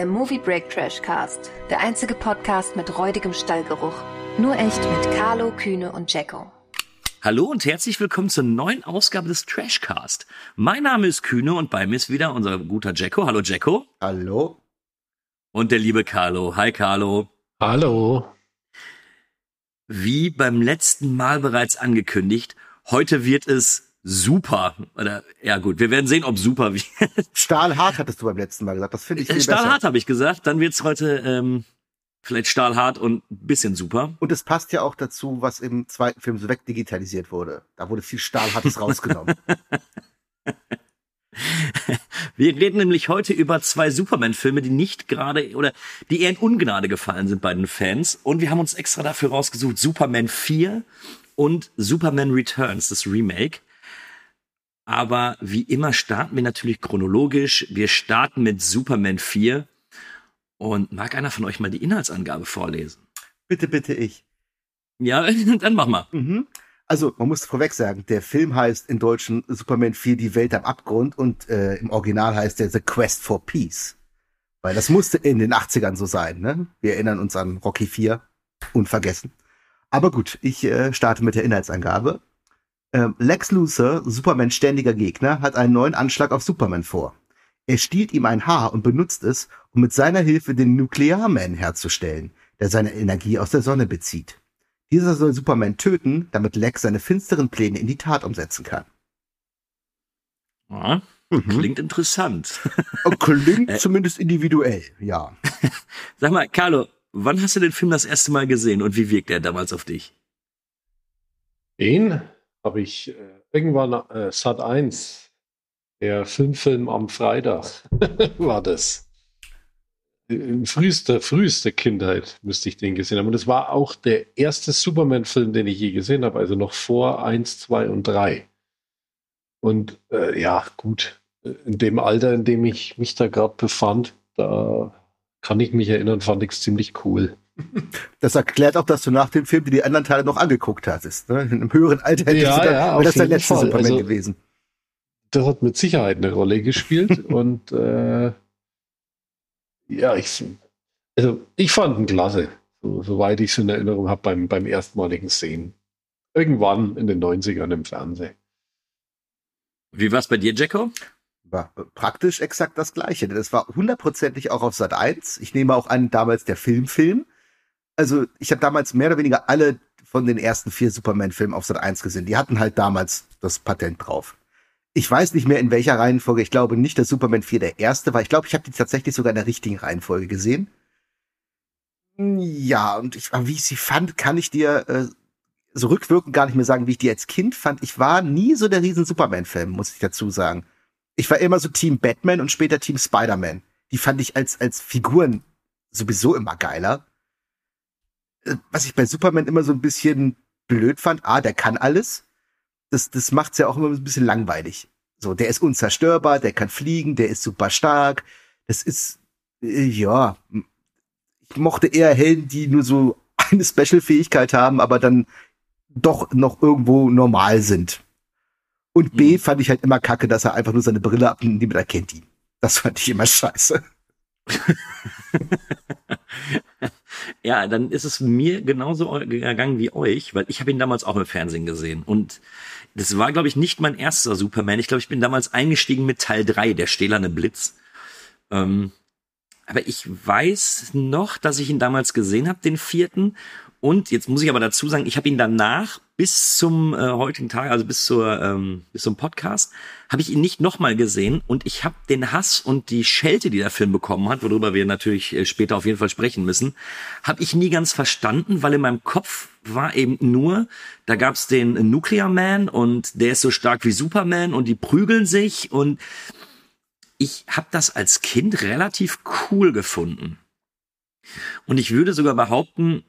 Der Movie Break Trash Cast. Der einzige Podcast mit räudigem Stallgeruch. Nur echt mit Carlo, Kühne und Jacko. Hallo und herzlich willkommen zur neuen Ausgabe des Trashcast. Mein Name ist Kühne und bei mir ist wieder unser guter Jacko. Hallo Jacko. Hallo. Und der liebe Carlo. Hi Carlo. Hallo. Wie beim letzten Mal bereits angekündigt, heute wird es super. Oder ja gut, wir werden sehen, ob super wird. Stahlhart hattest du beim letzten Mal gesagt. Das finde ich viel Stahlhart habe ich gesagt. Dann wird's heute ähm, vielleicht stahlhart und ein bisschen super. Und es passt ja auch dazu, was im zweiten Film so wegdigitalisiert wurde. Da wurde viel Stahlhartes rausgenommen. Wir reden nämlich heute über zwei Superman-Filme, die nicht gerade oder die eher in Ungnade gefallen sind bei den Fans. Und wir haben uns extra dafür rausgesucht Superman 4 und Superman Returns, das Remake. Aber wie immer starten wir natürlich chronologisch. Wir starten mit Superman 4. Und mag einer von euch mal die Inhaltsangabe vorlesen? Bitte, bitte ich. Ja, dann mach mal. Mhm. Also, man muss vorweg sagen, der Film heißt in Deutschen Superman 4 Die Welt am Abgrund und äh, im Original heißt der The Quest for Peace. Weil das musste in den 80ern so sein, ne? Wir erinnern uns an Rocky 4. Unvergessen. Aber gut, ich äh, starte mit der Inhaltsangabe. Ähm, Lex Luthor, Supermans ständiger Gegner, hat einen neuen Anschlag auf Superman vor. Er stiehlt ihm ein Haar und benutzt es, um mit seiner Hilfe den Nuklearman herzustellen, der seine Energie aus der Sonne bezieht. Dieser soll Superman töten, damit Lex seine finsteren Pläne in die Tat umsetzen kann. Ja, mhm. Klingt interessant. Oh, klingt zumindest individuell, ja. Sag mal, Carlo, wann hast du den Film das erste Mal gesehen und wie wirkt er damals auf dich? Den habe ich äh, irgendwann äh, Sat 1, der Filmfilm am Freitag war das. In frühester, frühester Kindheit müsste ich den gesehen haben. Und es war auch der erste Superman-Film, den ich je gesehen habe, also noch vor 1, 2 und 3. Und äh, ja, gut, in dem Alter, in dem ich mich da gerade befand, da kann ich mich erinnern, fand ich es ziemlich cool. Das erklärt auch, dass du nach dem Film die anderen Teile noch angeguckt hattest. Ne? In einem höheren Alter hättest ja, du ja, wäre das der letzte Fall. Superman also, gewesen. Das hat mit Sicherheit eine Rolle gespielt und äh, ja, ich, also ich fand ihn klasse, so, soweit ich es in Erinnerung habe beim, beim erstmaligen Sehen. Irgendwann in den 90ern im Fernsehen. Wie war's bei dir, Jacko? War praktisch exakt das gleiche. Es war hundertprozentig auch auf Sat 1. Ich nehme auch an, damals der Filmfilm. Also ich habe damals mehr oder weniger alle von den ersten vier Superman-Filmen auf Sat 1 gesehen. Die hatten halt damals das Patent drauf. Ich weiß nicht mehr in welcher Reihenfolge. Ich glaube nicht, dass Superman 4 der erste war. Ich glaube, ich habe die tatsächlich sogar in der richtigen Reihenfolge gesehen. Ja, und ich, wie ich sie fand, kann ich dir äh, so rückwirkend gar nicht mehr sagen, wie ich die als Kind fand. Ich war nie so der riesen Superman-Fan, muss ich dazu sagen. Ich war immer so Team Batman und später Team Spider-Man. Die fand ich als, als Figuren sowieso immer geiler. Äh, Was ich bei Superman immer so ein bisschen blöd fand, ah, der kann alles. Das, das macht's ja auch immer ein bisschen langweilig. So, der ist unzerstörbar, der kann fliegen, der ist super stark. Das ist, äh, ja, ich mochte eher Helden, die nur so eine Special-Fähigkeit haben, aber dann doch noch irgendwo normal sind. Und B Mhm. fand ich halt immer kacke, dass er einfach nur seine Brille abnimmt, niemand erkennt ihn. Das fand ich immer scheiße. Ja, dann ist es mir genauso gegangen wie euch, weil ich habe ihn damals auch im Fernsehen gesehen. Und das war, glaube ich, nicht mein erster Superman. Ich glaube, ich bin damals eingestiegen mit Teil 3, der stählerne Blitz. Ähm, aber ich weiß noch, dass ich ihn damals gesehen habe, den vierten. Und jetzt muss ich aber dazu sagen, ich habe ihn danach bis zum äh, heutigen Tag, also bis zur ähm, bis zum Podcast, habe ich ihn nicht nochmal gesehen und ich habe den Hass und die Schelte, die der Film bekommen hat, worüber wir natürlich äh, später auf jeden Fall sprechen müssen, habe ich nie ganz verstanden, weil in meinem Kopf war eben nur, da gab's den Nuclear Man und der ist so stark wie Superman und die prügeln sich und ich habe das als Kind relativ cool gefunden. Und ich würde sogar behaupten,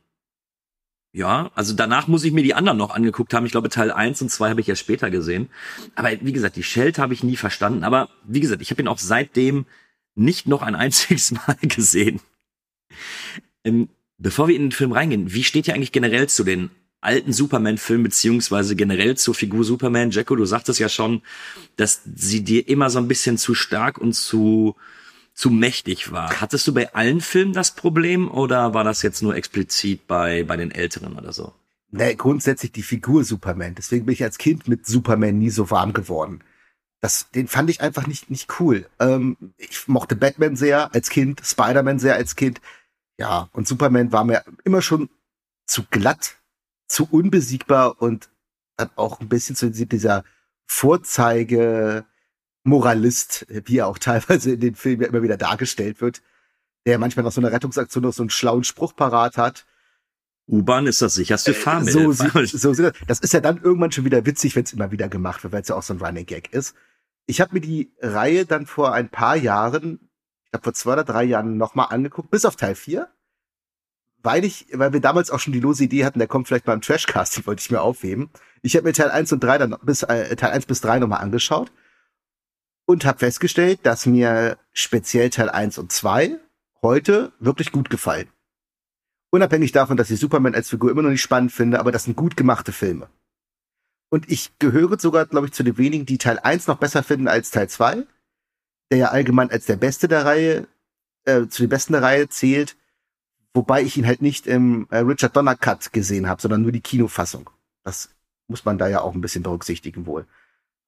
ja, also danach muss ich mir die anderen noch angeguckt haben. Ich glaube, Teil 1 und 2 habe ich ja später gesehen. Aber wie gesagt, die Schelte habe ich nie verstanden. Aber wie gesagt, ich habe ihn auch seitdem nicht noch ein einziges Mal gesehen. Ähm, bevor wir in den Film reingehen, wie steht ihr eigentlich generell zu den alten Superman-Filmen, beziehungsweise generell zur Figur Superman? Jacko, du sagtest ja schon, dass sie dir immer so ein bisschen zu stark und zu zu mächtig war. Hattest du bei allen Filmen das Problem oder war das jetzt nur explizit bei, bei den Älteren oder so? Ne, grundsätzlich die Figur Superman. Deswegen bin ich als Kind mit Superman nie so warm geworden. Das, den fand ich einfach nicht, nicht cool. Ähm, ich mochte Batman sehr als Kind, Spider-Man sehr als Kind. Ja, und Superman war mir immer schon zu glatt, zu unbesiegbar und dann auch ein bisschen zu dieser Vorzeige Moralist, wie er auch teilweise in den Filmen ja immer wieder dargestellt wird, der manchmal nach so einer Rettungsaktion noch so einen schlauen Spruch parat hat. U-Bahn ist das sicherste äh, Fahrmittel. So, so, das ist ja dann irgendwann schon wieder witzig, wenn es immer wieder gemacht wird, weil es ja auch so ein Running Gag ist. Ich habe mir die Reihe dann vor ein paar Jahren, ich glaube vor zwei oder drei Jahren nochmal angeguckt, bis auf Teil 4. Weil ich, weil wir damals auch schon die lose Idee hatten, der kommt vielleicht mal im Trashcast, die wollte ich mir aufheben. Ich habe mir Teil 1 und 3 dann bis äh, Teil 1 bis 3 nochmal angeschaut und habe festgestellt, dass mir speziell Teil 1 und 2 heute wirklich gut gefallen. Unabhängig davon, dass ich Superman als Figur immer noch nicht spannend finde, aber das sind gut gemachte Filme. Und ich gehöre sogar, glaube ich, zu den wenigen, die Teil 1 noch besser finden als Teil 2, der ja allgemein als der Beste der Reihe, äh, zu den Besten der Reihe zählt, wobei ich ihn halt nicht im äh, Richard Donner Cut gesehen habe, sondern nur die Kinofassung. Das muss man da ja auch ein bisschen berücksichtigen wohl.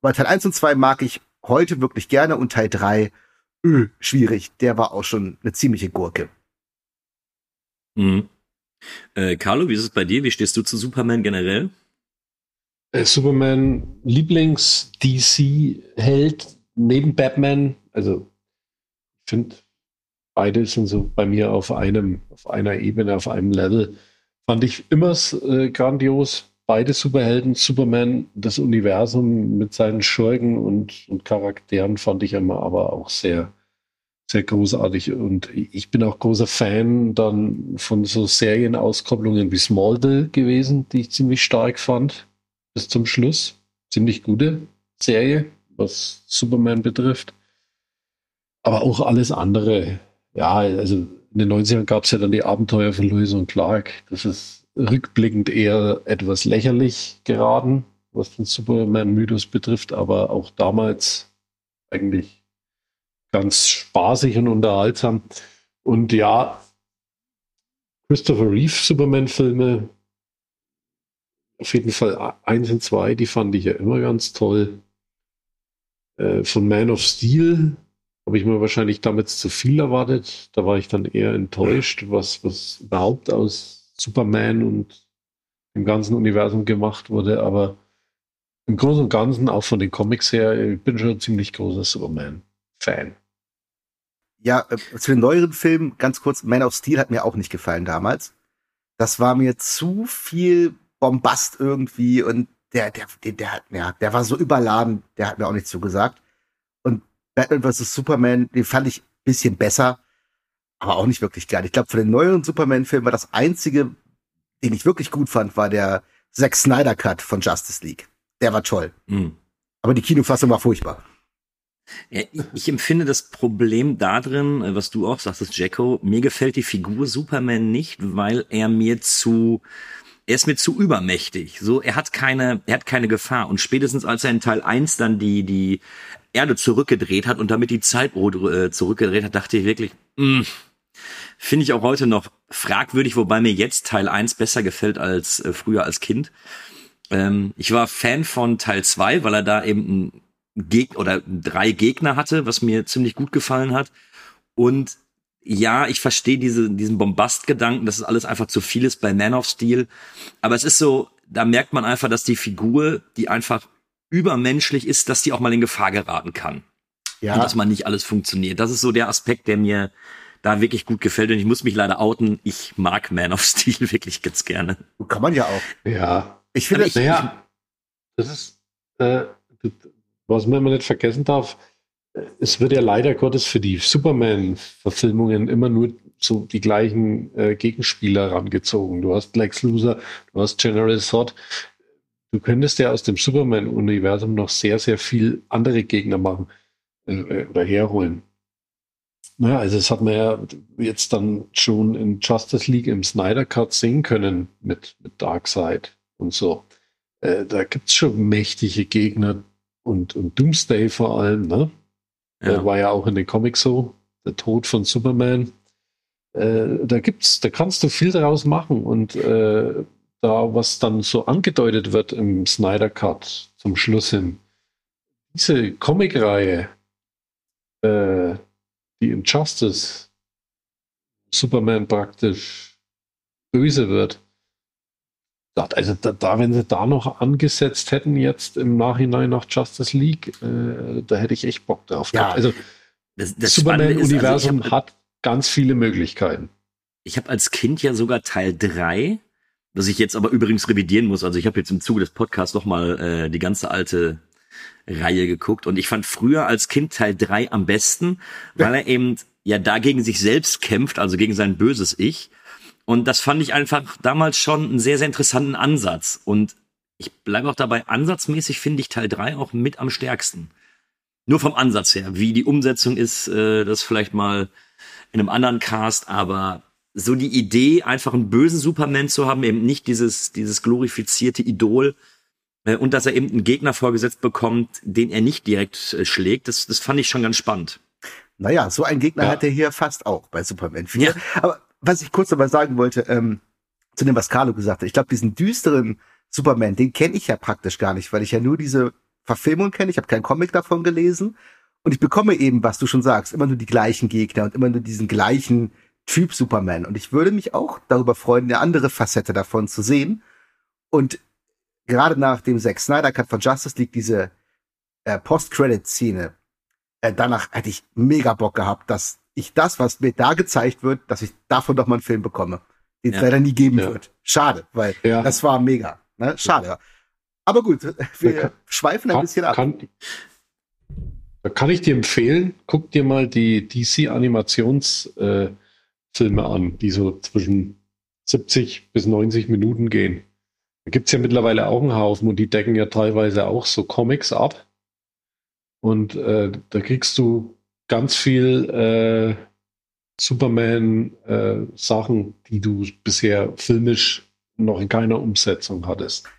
Aber Teil 1 und 2 mag ich heute wirklich gerne und Teil 3, öh, schwierig. Der war auch schon eine ziemliche Gurke. Mhm. Äh, Carlo, wie ist es bei dir? Wie stehst du zu Superman generell? Äh, Superman Lieblings-DC-Held neben Batman. Also, ich finde, beide sind so bei mir auf einem, auf einer Ebene, auf einem Level. Fand ich immer äh, grandios beide Superhelden, Superman, das Universum mit seinen Schurken und, und Charakteren fand ich immer aber auch sehr, sehr großartig. Und ich bin auch großer Fan dann von so Serienauskopplungen wie Smallville gewesen, die ich ziemlich stark fand. Bis zum Schluss. Ziemlich gute Serie, was Superman betrifft. Aber auch alles andere. Ja, also in den 90ern gab es ja dann die Abenteuer von Lewis und Clark. Das ist rückblickend eher etwas lächerlich geraten, was den Superman-Mythos betrifft, aber auch damals eigentlich ganz spaßig und unterhaltsam. Und ja, Christopher Reeve Superman-Filme, auf jeden Fall eins und zwei, die fand ich ja immer ganz toll. Äh, von Man of Steel habe ich mir wahrscheinlich damals zu viel erwartet. Da war ich dann eher enttäuscht, was, was überhaupt aus Superman und im ganzen Universum gemacht wurde, aber im Großen und Ganzen, auch von den Comics her, ich bin schon ein ziemlich großer Superman-Fan. Ja, äh, zu den neueren Filmen, ganz kurz, Man of Steel hat mir auch nicht gefallen damals. Das war mir zu viel Bombast irgendwie und der, der, der, der, hat, ja, der war so überladen, der hat mir auch nichts zugesagt. Und Batman vs. Superman, den fand ich bisschen besser aber auch nicht wirklich geil. Ich glaube, von den neueren Superman-Filmen war das einzige, den ich wirklich gut fand, war der Zack Snyder Cut von Justice League. Der war toll. Mhm. Aber die Kinofassung war furchtbar. Ja, ich empfinde das Problem darin, äh, was du auch sagtest, Jacko, mir gefällt die Figur Superman nicht, weil er mir zu, er ist mir zu übermächtig. So, er hat keine, er hat keine Gefahr. Und spätestens als er in Teil 1 dann die, die Erde zurückgedreht hat und damit die Zeit äh, zurückgedreht hat, dachte ich wirklich, mh, mm, Finde ich auch heute noch fragwürdig, wobei mir jetzt Teil 1 besser gefällt als äh, früher als Kind. Ähm, ich war Fan von Teil 2, weil er da eben ein Geg oder drei Gegner hatte, was mir ziemlich gut gefallen hat. Und ja, ich verstehe diese, diesen Bombastgedanken, dass es alles einfach zu viel ist bei Man of Steel. Aber es ist so, da merkt man einfach, dass die Figur, die einfach übermenschlich ist, dass die auch mal in Gefahr geraten kann. Ja. Und dass man nicht alles funktioniert. Das ist so der Aspekt, der mir, da wirklich gut gefällt. Und ich muss mich leider outen, ich mag Man of Steel wirklich ganz gerne. Kann man ja auch. Ja. Ich finde, also naja, das ist, äh, was man immer nicht vergessen darf, es wird ja leider Gottes für die Superman-Verfilmungen immer nur so die gleichen äh, Gegenspieler rangezogen. Du hast Lex Luthor, du hast General Zod. Du könntest ja aus dem Superman-Universum noch sehr, sehr viel andere Gegner machen äh, äh oder herholen. Naja, also das hat man ja jetzt dann schon in Justice League im Snyder Cut sehen können mit, mit Darkseid und so. Äh, da es schon mächtige Gegner und, und Doomsday vor allem, ne? Ja. Äh, war ja auch in den Comics so. der Tod von Superman. Äh, da gibt's, da kannst du viel daraus machen und äh, da, was dann so angedeutet wird im Snyder Cut zum Schluss hin, diese Comicreihe, äh, die Injustice, Superman praktisch böse wird. Also da, da, wenn sie da noch angesetzt hätten jetzt im Nachhinein nach Justice League, äh, da hätte ich echt Bock drauf Ja. gehabt. Also Das, das Superman-Universum also hat ganz viele Möglichkeiten. Ich habe als Kind ja sogar Teil 3, was ich jetzt aber übrigens revidieren muss. Also ich habe jetzt im Zuge des Podcasts noch mal äh, die ganze alte Reihe geguckt und ich fand früher als Kind Teil 3 am besten, weil er eben ja dagegen sich selbst kämpft, also gegen sein böses Ich. Und das fand ich einfach damals schon einen sehr, sehr interessanten Ansatz. Und ich bleibe auch dabei, ansatzmäßig finde ich Teil 3 auch mit am stärksten. Nur vom Ansatz her. Wie die Umsetzung ist, äh, das vielleicht mal in einem anderen Cast, aber so die Idee, einfach einen bösen Superman zu haben, eben nicht dieses, dieses glorifizierte Idol, und dass er eben einen Gegner vorgesetzt bekommt, den er nicht direkt äh, schlägt, das, das fand ich schon ganz spannend. Naja, so einen Gegner Ja. hat er hier fast auch bei Superman 4. Ja. Aber was ich kurz dabei sagen wollte, ähm, zu dem, was Carlo gesagt hat, ich glaube, diesen düsteren Superman, den kenne ich ja praktisch gar nicht, weil ich ja nur diese Verfilmung kenne, ich habe keinen Comic davon gelesen und ich bekomme eben, was du schon sagst, immer nur die gleichen Gegner und immer nur diesen gleichen Typ Superman. Und ich würde mich auch darüber freuen, eine andere Facette davon zu sehen. Und gerade nach dem Zack Snyder Cut von Justice League, diese äh, Post-Credit-Szene, äh, danach hätte ich mega Bock gehabt, dass ich das, was mir da gezeigt wird, dass ich davon doch mal einen Film bekomme, den es Ja. leider nie geben Ja. wird. Schade, weil Ja. das war mega. Ne? Schade. Aber gut, wir kann- schweifen ein Kann, bisschen ab. kann, kann ich dir empfehlen, guck dir mal die DC-Animationsfilme äh, an, die so zwischen 70 bis 90 Minuten gehen. Da gibt's ja mittlerweile auch einen Haufen und die decken ja teilweise auch so Comics ab. Und äh, da kriegst du ganz viel äh, Superman-Sachen, die du bisher filmisch noch in keiner Umsetzung hattest.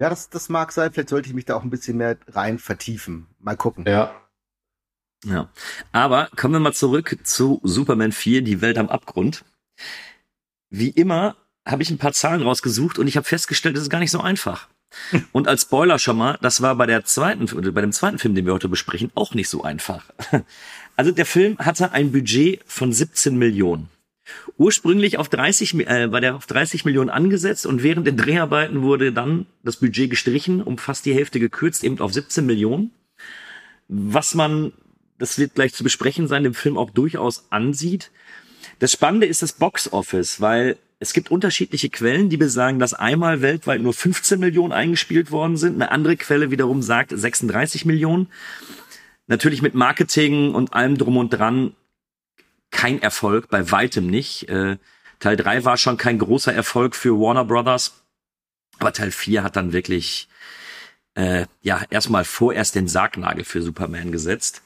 Ja, das, das mag sein. Vielleicht sollte ich mich da auch ein bisschen mehr rein vertiefen. Mal gucken. Ja, Ja. Aber kommen wir mal zurück zu Superman 4, die Welt am Abgrund. Wie immer habe ich ein paar Zahlen rausgesucht und ich habe festgestellt, es ist gar nicht so einfach. Und als Spoiler schon mal, das war bei der zweiten, bei dem zweiten Film, den wir heute besprechen, auch nicht so einfach. Also der Film hatte ein Budget von 17 Millionen. Ursprünglich auf 30, Mi- äh, war der auf 30 Millionen angesetzt und während der Dreharbeiten wurde dann das Budget gestrichen, um fast die Hälfte gekürzt, eben auf 17 Millionen. Was man, das wird gleich zu besprechen sein, dem Film auch durchaus ansieht. Das Spannende ist das Box Office, weil es gibt unterschiedliche Quellen, die besagen, dass einmal weltweit nur 15 Millionen eingespielt worden sind. Eine andere Quelle wiederum sagt 36 Millionen. Natürlich mit Marketing und allem drum und dran kein Erfolg, bei weitem nicht. Äh, Teil 3 war schon kein großer Erfolg für Warner Brothers, aber Teil 4 hat dann wirklich äh, ja erstmal vorerst den Sargnagel für Superman gesetzt.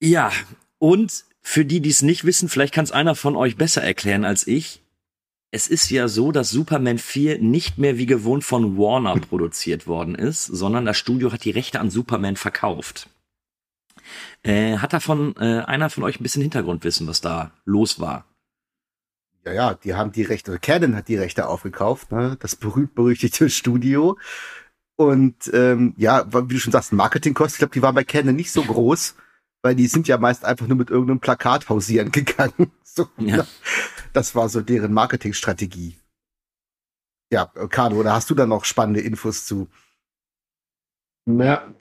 Ja, und für die, die es nicht wissen, vielleicht kann es einer von euch besser erklären als ich. Es ist ja so, dass Superman 4 nicht mehr wie gewohnt von Warner produziert worden ist, sondern das Studio hat die Rechte an Superman verkauft. Äh, hat davon äh, einer von euch ein bisschen Hintergrundwissen, was da los war? Ja, ja, die haben die Rechte, also Canon hat die Rechte aufgekauft, ne? das berühmt-berüchtigte Studio. Und ähm, ja, wie du schon sagst, Marketingkosten, ich glaube, die waren bei Canon nicht so groß, weil die sind ja meist einfach nur mit irgendeinem Plakat hausieren gegangen. So, Ja. ne? Das war so deren Marketingstrategie. Ja, Carlo, da hast du da noch spannende Infos zu? Naja,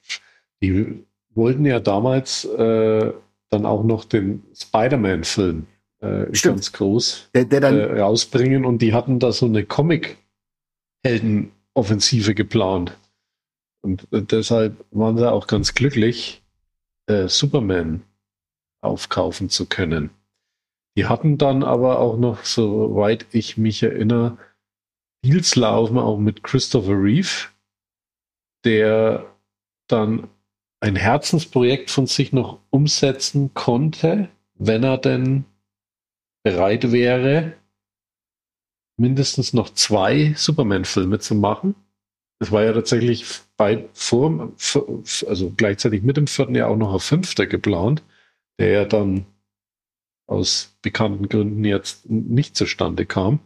die wollten ja damals äh, dann auch noch den Spider-Man-Film äh, ganz groß Der, der dann, äh, rausbringen und die hatten da so eine Comic-Helden-Offensive geplant. Und deshalb waren sie auch ganz glücklich, äh, Superman aufkaufen zu können. Die hatten dann aber auch noch, soweit ich mich erinnere, Deals laufen auch mit Christopher Reeve, der dann ein Herzensprojekt von sich noch umsetzen konnte, wenn er denn bereit wäre, mindestens noch zwei Superman-Filme zu machen. Es war ja tatsächlich bei, vor, also gleichzeitig mit dem vierten Jahr auch noch ein fünfter geplant. der ja dann aus bekannten Gründen jetzt nicht zustande kam.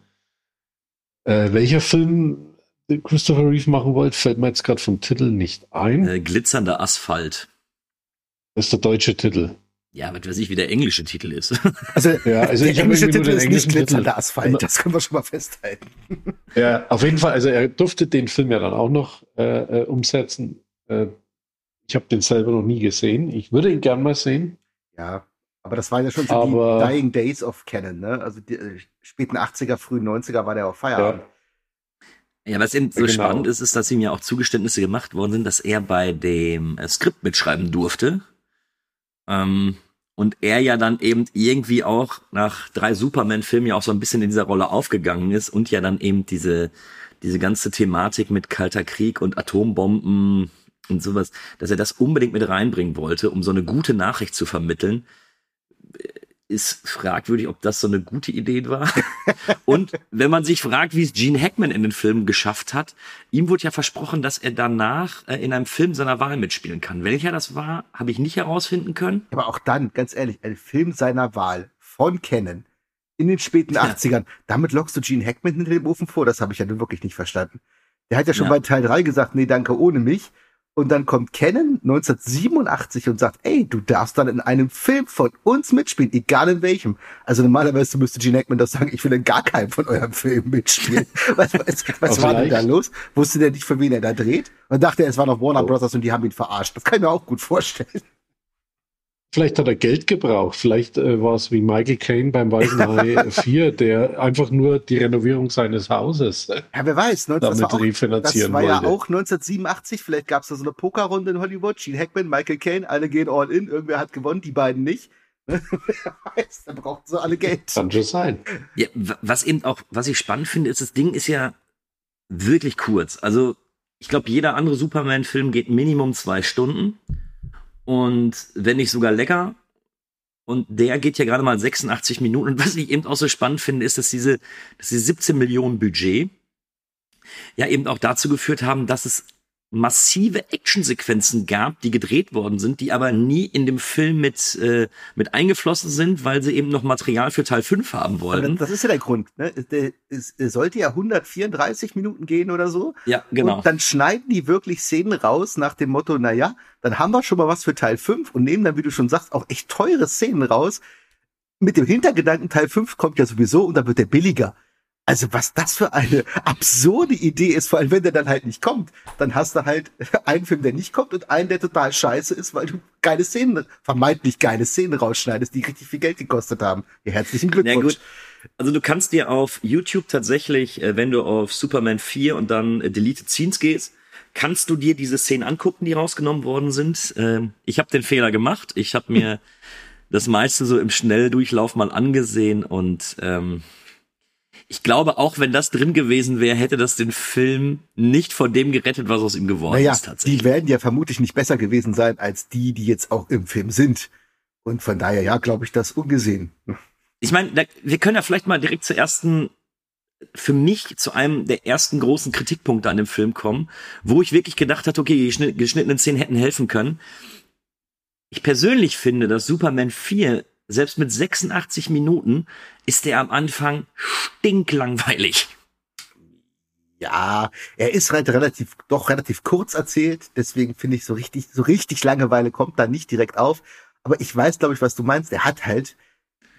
Äh, welcher Film Christopher Reeve machen wollte, fällt mir jetzt gerade vom Titel nicht ein. Äh, glitzernder Asphalt. Das ist der deutsche Titel. Ja, was weiß ich, wie der englische Titel ist. Also, Ja, also der ich habe englische Titel den ist nicht englischen glitzernder Titel. Asphalt, das können wir schon mal festhalten. Ja, auf jeden Fall, also er durfte den Film ja dann auch noch äh, äh, umsetzen. Äh, ich habe den selber noch nie gesehen. Ich würde ihn gern mal sehen. Ja, aber das waren ja schon so Aber- die Dying Days of Canon, ne? Also die äh, späten 80er, frühen 90er war der auf Feierabend. Ja, was eben so Genau. spannend ist, ist, dass ihm ja auch Zugeständnisse gemacht worden sind, dass er bei dem äh, Skript mitschreiben durfte. Ähm, und er ja dann eben irgendwie auch nach drei Superman-Filmen ja auch so ein bisschen in dieser Rolle aufgegangen ist und ja dann eben diese, diese ganze Thematik mit Kalter Krieg und Atombomben und sowas, dass er das unbedingt mit reinbringen wollte, um so eine gute Nachricht zu vermitteln. Ist fragwürdig, ob das so eine gute Idee war. Und wenn man sich fragt, wie es Gene Hackman in den Filmen geschafft hat, ihm wurde ja versprochen, dass er danach äh, in einem Film seiner Wahl mitspielen kann. Welcher das war, habe ich nicht herausfinden können. Aber auch dann, ganz ehrlich, ein Film seiner Wahl von Canon in den späten Ja. 80ern, damit lockst du Gene Hackman hinter dem Ofen vor, das habe ich ja nun wirklich nicht verstanden. Der hat ja schon Ja. bei Teil 3 gesagt, nee, danke, ohne mich. Und dann kommt Canon 1987 und sagt, ey, du darfst dann in einem Film von uns mitspielen, egal in welchem. Also normalerweise müsste Gene Hackman doch sagen, ich will in gar keinem von eurem Film mitspielen. was was, was war denn da los? Wusste der nicht, für wen er da dreht? Und dachte, er, es war noch Warner Oh. Brothers und die haben ihn verarscht. Das kann ich mir auch gut vorstellen. Vielleicht hat er Geld gebraucht. Vielleicht äh, war es wie Michael Caine beim Weißen Hai 4, der einfach nur die Renovierung seines Hauses äh, Ja, wer weiß, ne? das damit war, auch, das refinanzieren war ja wollte. auch 1987, vielleicht gab es da so eine Pokerrunde in Hollywood, Gene Hackman, Michael Caine, alle gehen all in, irgendwer hat gewonnen, die beiden nicht. wer weiß, da brauchten sie alle Geld. Kann schon sein. Ja, was eben auch, was ich spannend finde, ist, das Ding ist ja wirklich kurz. Also, ich glaube, jeder andere Superman-Film geht Minimum zwei Stunden. Und wenn nicht sogar lecker. Und der geht ja gerade mal 86 Minuten. Und was ich eben auch so spannend finde, ist, dass diese, dass diese 17 Millionen Budget ja eben auch dazu geführt haben, dass es massive Actionsequenzen gab, die gedreht worden sind, die aber nie in dem Film mit, äh, mit eingeflossen sind, weil sie eben noch Material für Teil 5 haben Aber wollten. das ist ja der Grund. Ne? Es, es sollte ja 134 Minuten gehen oder so. Ja, genau. Und dann schneiden die wirklich Szenen raus nach dem Motto, na ja, dann haben wir schon mal was für Teil 5 und nehmen dann, wie du schon sagst, auch echt teure Szenen raus. Mit dem Hintergedanken, Teil 5 kommt ja sowieso und dann wird der billiger. Also was das für eine absurde Idee ist, vor allem wenn der dann halt nicht kommt, dann hast du halt einen Film, der nicht kommt und einen, der total scheiße ist, weil du geile Szenen, vermeintlich geile Szenen rausschneidest, die richtig viel Geld gekostet haben. Ja, herzlichen Glückwunsch. gut. Also du kannst dir auf YouTube tatsächlich, äh, wenn du auf Superman 4 und dann äh, Deleted Scenes gehst, kannst du dir diese Szenen angucken, die rausgenommen worden sind. Ähm, ich habe den Fehler gemacht. Ich habe mir das meiste so im Schnelldurchlauf mal angesehen und ähm, ich glaube, auch wenn das drin gewesen wäre, hätte das den Film nicht von dem gerettet, was aus ihm geworden Naja, ist tatsächlich. die werden ja vermutlich nicht besser gewesen sein als die, die jetzt auch im Film sind. Und von daher, ja, glaube ich, das ungesehen. Ich meine, wir können ja vielleicht mal direkt zur ersten, für mich zu einem der ersten großen Kritikpunkte an dem Film kommen, wo ich wirklich gedacht hatte, okay, die geschnitt- geschnittenen Szenen hätten helfen können. Ich persönlich finde, dass Superman 4, selbst mit 86 Minuten, ist der am Anfang stinklangweilig. Ja, er ist halt relativ, doch relativ kurz erzählt, deswegen finde ich so richtig, so richtig Langeweile kommt da nicht direkt auf. Aber ich weiß, glaube ich, was du meinst. Er hat halt,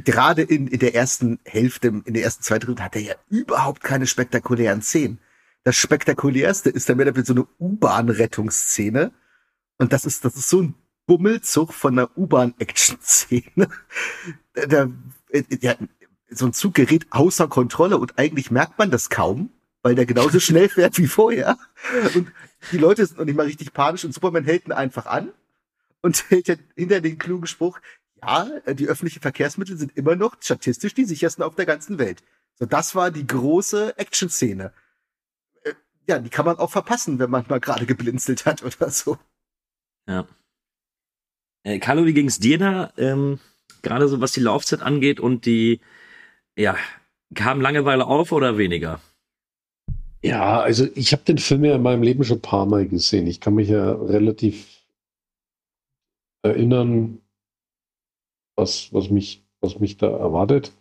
gerade in, in der ersten Hälfte, in der ersten zwei Drittel, hat er ja überhaupt keine spektakulären Szenen. Das spektakulärste ist dann mehr so eine U-Bahn-Rettungsszene. Und das ist, das ist so ein Bummelzug von einer U-Bahn-Action-Szene. Äh, ja, so ein Zug gerät außer Kontrolle und eigentlich merkt man das kaum, weil der genauso schnell fährt wie vorher. Und die Leute sind noch nicht mal richtig panisch und Superman hält ihn einfach an und hält ja hinter den klugen Spruch, ja, die öffentlichen Verkehrsmittel sind immer noch statistisch die sichersten auf der ganzen Welt. So, das war die große Action-Szene. Äh, Ja, die kann man auch verpassen, wenn man mal gerade geblinzelt hat oder so. Ja. Äh, Carlo, wie ging's dir da? Ähm, Gerade so was die Laufzeit angeht und die, ja, kam Langeweile auf oder weniger? Ja, also ich habe den Film ja in meinem Leben schon ein paar Mal gesehen. Ich kann mich ja relativ erinnern, was, was, mich, was mich da erwartet.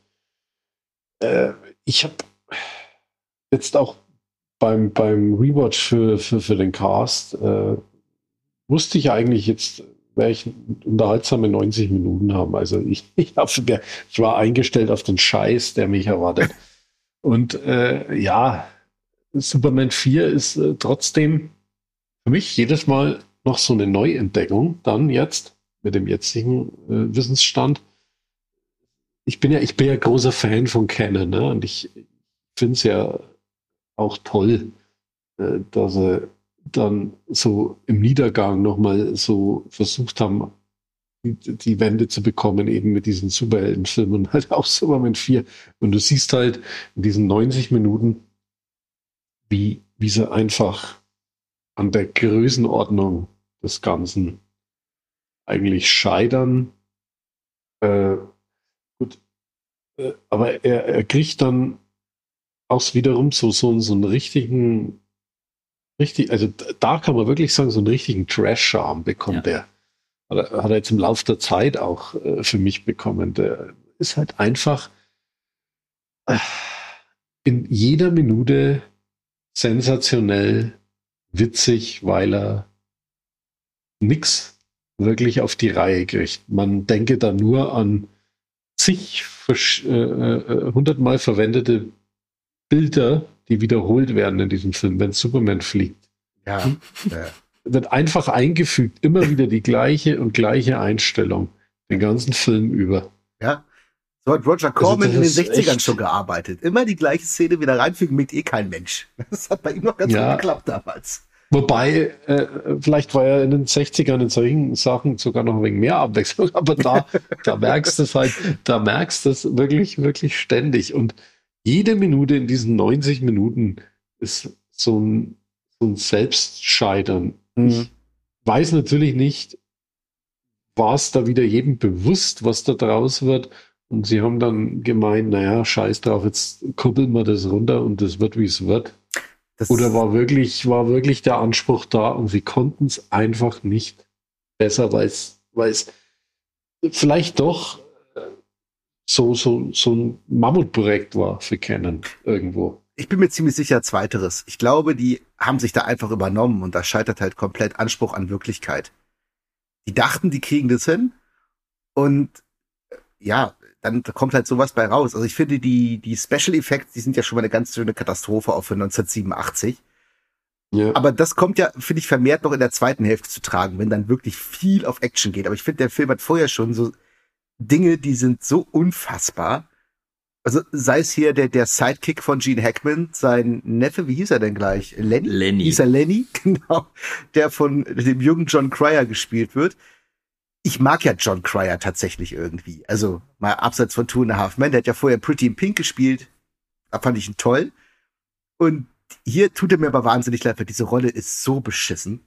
Äh, ich habe jetzt auch beim, beim Rewatch für, für, für den Cast, äh, wusste ich eigentlich jetzt, werde ich unterhaltsame 90 Minuten haben. Also ich, ich, hab, ich war eingestellt auf den Scheiß, der mich erwartet. Und äh, ja, Superman 4 ist äh, trotzdem für mich jedes Mal noch so eine Neuentdeckung, dann jetzt mit dem jetzigen äh, Wissensstand. Ich bin ja, ich bin ja großer Fan von Canon, ne? Und ich finde es ja auch toll, äh, dass sie dann so im Niedergang nochmal so versucht haben, die, die Wende zu bekommen, eben mit diesen Superheldenfilmen und halt auch Superman 4. Und du siehst halt in diesen 90 Minuten, wie, wie sie einfach an der Größenordnung des Ganzen eigentlich scheitern. Äh, gut, äh, aber er, er kriegt dann auch wiederum so, so, so einen richtigen, richtig, also da kann man wirklich sagen, so einen richtigen Trash-Charme bekommt ja. er. Hat, er. hat er jetzt im Laufe der Zeit auch äh, für mich bekommen. Der ist halt einfach äh, in jeder Minute sensationell witzig, weil er nichts wirklich auf die Reihe kriegt. Man denke da nur an zig äh, äh, hundertmal verwendete Bilder, die wiederholt werden in diesem Film, wenn Superman fliegt. Ja. ja. Wird einfach eingefügt, immer wieder die gleiche und gleiche Einstellung, den ganzen Film über. Ja. So hat Roger also Corman also in den 60ern echt... schon gearbeitet. Immer die gleiche Szene wieder reinfügen, mit eh kein Mensch. Das hat bei ihm noch ganz ja. gut geklappt damals. Wobei, äh, vielleicht war er in den 60ern in solchen Sachen sogar noch ein wenig mehr Abwechslung, aber da, da merkst du es halt, da merkst du es wirklich, wirklich ständig. Und jede Minute in diesen 90 Minuten ist so ein, so ein Selbstscheitern. Mhm. Ich weiß natürlich nicht, war es da wieder jedem bewusst, was da draus wird. Und sie haben dann gemeint, naja, scheiß drauf, jetzt kuppeln wir das runter und das wird, wie es wird. Das Oder war wirklich, war wirklich der Anspruch da und sie konnten es einfach nicht besser, weil es, weil es vielleicht doch so, so, so ein Mammutprojekt war für Canon irgendwo. Ich bin mir ziemlich sicher zweiteres. Ich glaube, die haben sich da einfach übernommen und da scheitert halt komplett Anspruch an Wirklichkeit. Die dachten, die kriegen das hin und äh, ja, dann kommt halt sowas bei raus. Also ich finde, die, die Special Effects, die sind ja schon mal eine ganz schöne Katastrophe auch für 1987. Ja. Aber das kommt ja, finde ich, vermehrt noch in der zweiten Hälfte zu tragen, wenn dann wirklich viel auf Action geht. Aber ich finde, der Film hat vorher schon so Dinge, die sind so unfassbar. Also sei es hier der, der Sidekick von Gene Hackman, sein Neffe, wie hieß er denn gleich? Lenny? Lenny. Hieß er Lenny? Genau. Der von dem jungen John Cryer gespielt wird ich mag ja John Cryer tatsächlich irgendwie. Also mal abseits von Two and a Half Men, der hat ja vorher Pretty in Pink gespielt. Da fand ich ihn toll. Und hier tut er mir aber wahnsinnig leid, weil diese Rolle ist so beschissen.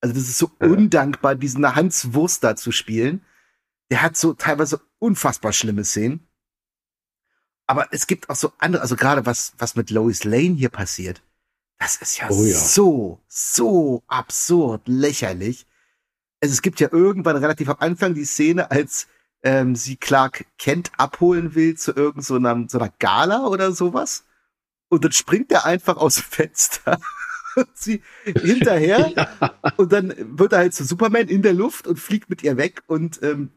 Also das ist so ja. undankbar, diesen Hans Wurst da zu spielen. Der hat so teilweise unfassbar schlimme Szenen. Aber es gibt auch so andere, also gerade was, was mit Lois Lane hier passiert. Das ist ja, oh ja. so, so absurd lächerlich also es gibt ja irgendwann relativ am Anfang die Szene, als ähm, sie Clark Kent abholen will zu irgendeiner so einer, so einer Gala oder sowas. Und dann springt er einfach aus dem Fenster und sie hinterher. ja. Und dann wird er halt zu Superman in der Luft und fliegt mit ihr weg. Und ähm,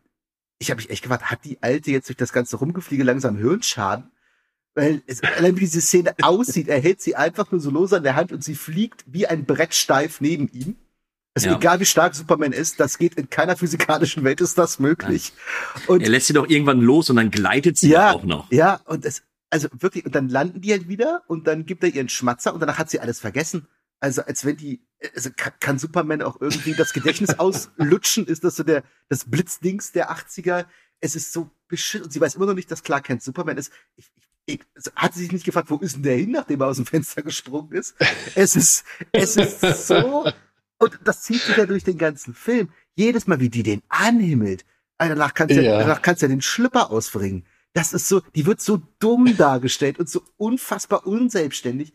ich habe mich echt gefragt, hat die Alte jetzt durch das ganze Rumgefliege langsam Hirnschaden? Weil es, allein wie diese Szene aussieht, er hält sie einfach nur so los an der Hand und sie fliegt wie ein Brett steif neben ihm. Also ja. egal wie stark Superman ist, das geht in keiner physikalischen Welt ist das möglich. Und er lässt sie doch irgendwann los und dann gleitet sie ja, auch noch. Ja, und es, also wirklich, und dann landen die halt wieder und dann gibt er ihren Schmatzer und danach hat sie alles vergessen. Also als wenn die, also kann, kann Superman auch irgendwie das Gedächtnis auslutschen? Ist das so der, das Blitzdings der 80er? Es ist so beschissen. Und sie weiß immer noch nicht, dass Clark Kent Superman ist. Ich, ich, also hat sie sich nicht gefragt, wo ist denn der hin, nachdem er aus dem Fenster gesprungen ist? Es ist, es ist so und das zieht sich ja durch den ganzen Film. Jedes Mal, wie die den anhimmelt. Danach kannst du ja. danach kannst du ja den Schlüpper ausbringen. Das ist so, die wird so dumm dargestellt und so unfassbar unselbstständig.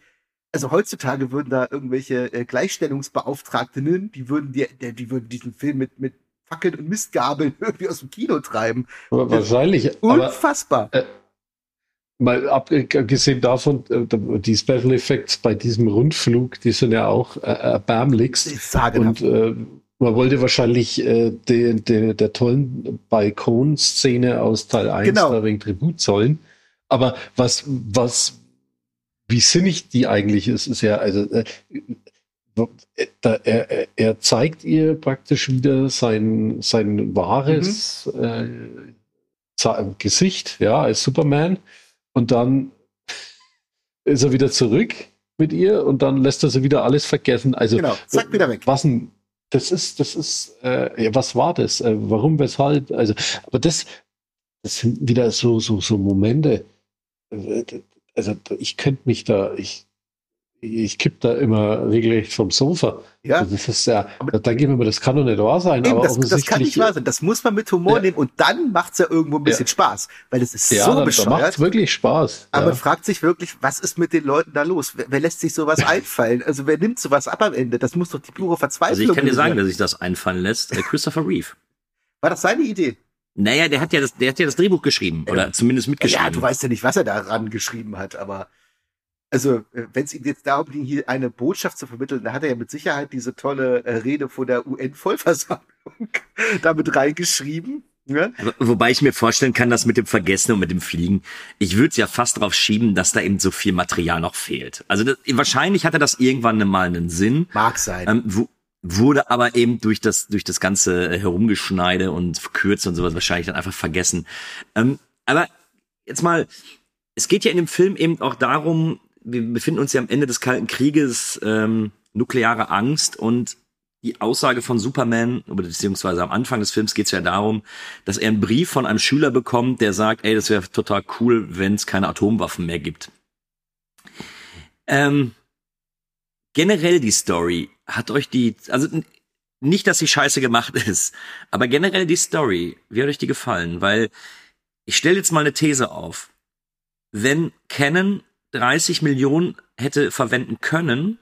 Also heutzutage würden da irgendwelche äh, Gleichstellungsbeauftragtinnen, die würden die, die würden diesen Film mit, mit Fackeln und Mistgabeln irgendwie aus dem Kino treiben. Aber wahrscheinlich. Unfassbar. Aber, äh, mal abgesehen davon, äh, die Special Effects bei diesem Rundflug, die sind ja auch äh, erbärmlichst. Und äh, man wollte wahrscheinlich äh, de, de, der tollen Balkon-Szene aus Teil 1 genau. da wegen Tribut zollen. Aber was, was, wie sinnig die eigentlich ist, ist ja, also äh, da, er, er zeigt ihr praktisch wieder sein, sein wahres mhm. äh, Gesicht, ja, als Superman. Und dann ist er wieder zurück mit ihr und dann lässt er sie wieder alles vergessen. Also, genau, zack, wieder weg. Was ein, das ist, das ist, äh, ja, was war das? Äh, warum, weshalb? Also, aber das, das sind wieder so, so, so Momente. Also, ich könnte mich da, ich, ich kipp da immer regelrecht vom Sofa. Ja. Also das ist ja, aber da denke ich mir, das kann doch nicht wahr sein. Eben, aber das, das kann nicht wahr sein. Das muss man mit Humor ja. nehmen und dann macht's ja irgendwo ein bisschen ja. Spaß, weil es ist ja, so dann, bescheuert. macht's wirklich Spaß. Aber man fragt sich wirklich, was ist mit den Leuten da los? Wer, wer lässt sich sowas einfallen? Also wer nimmt sowas ab am Ende? Das muss doch die pure Verzweiflung sein. Also ich kann dir sagen, wer sich das einfallen lässt. Äh, Christopher Reeve. War das seine Idee? Naja, der hat ja das, der hat ja das Drehbuch geschrieben oder zumindest mitgeschrieben. Ja, du weißt ja nicht, was er daran geschrieben hat, aber also äh, wenn es ihm jetzt darum ging, hier eine Botschaft zu vermitteln, dann hat er ja mit Sicherheit diese tolle äh, Rede vor der UN-Vollversammlung damit reingeschrieben. Ja? Wobei ich mir vorstellen kann, dass mit dem Vergessen und mit dem Fliegen, ich würde es ja fast darauf schieben, dass da eben so viel Material noch fehlt. Also das, wahrscheinlich hatte das irgendwann mal einen Sinn. Mag sein. Ähm, wo, wurde aber eben durch das durch das ganze Herumgeschneide und Verkürzen und sowas wahrscheinlich dann einfach vergessen. Ähm, aber jetzt mal, es geht ja in dem Film eben auch darum, wir befinden uns ja am Ende des Kalten Krieges, ähm, nukleare Angst und die Aussage von Superman, oder beziehungsweise am Anfang des Films geht es ja darum, dass er einen Brief von einem Schüler bekommt, der sagt, ey, das wäre total cool, wenn es keine Atomwaffen mehr gibt. Ähm, generell die Story, hat euch die, also nicht, dass sie scheiße gemacht ist, aber generell die Story, wie hat euch die gefallen? Weil ich stelle jetzt mal eine These auf. Wenn Canon 30 Millionen hätte verwenden können,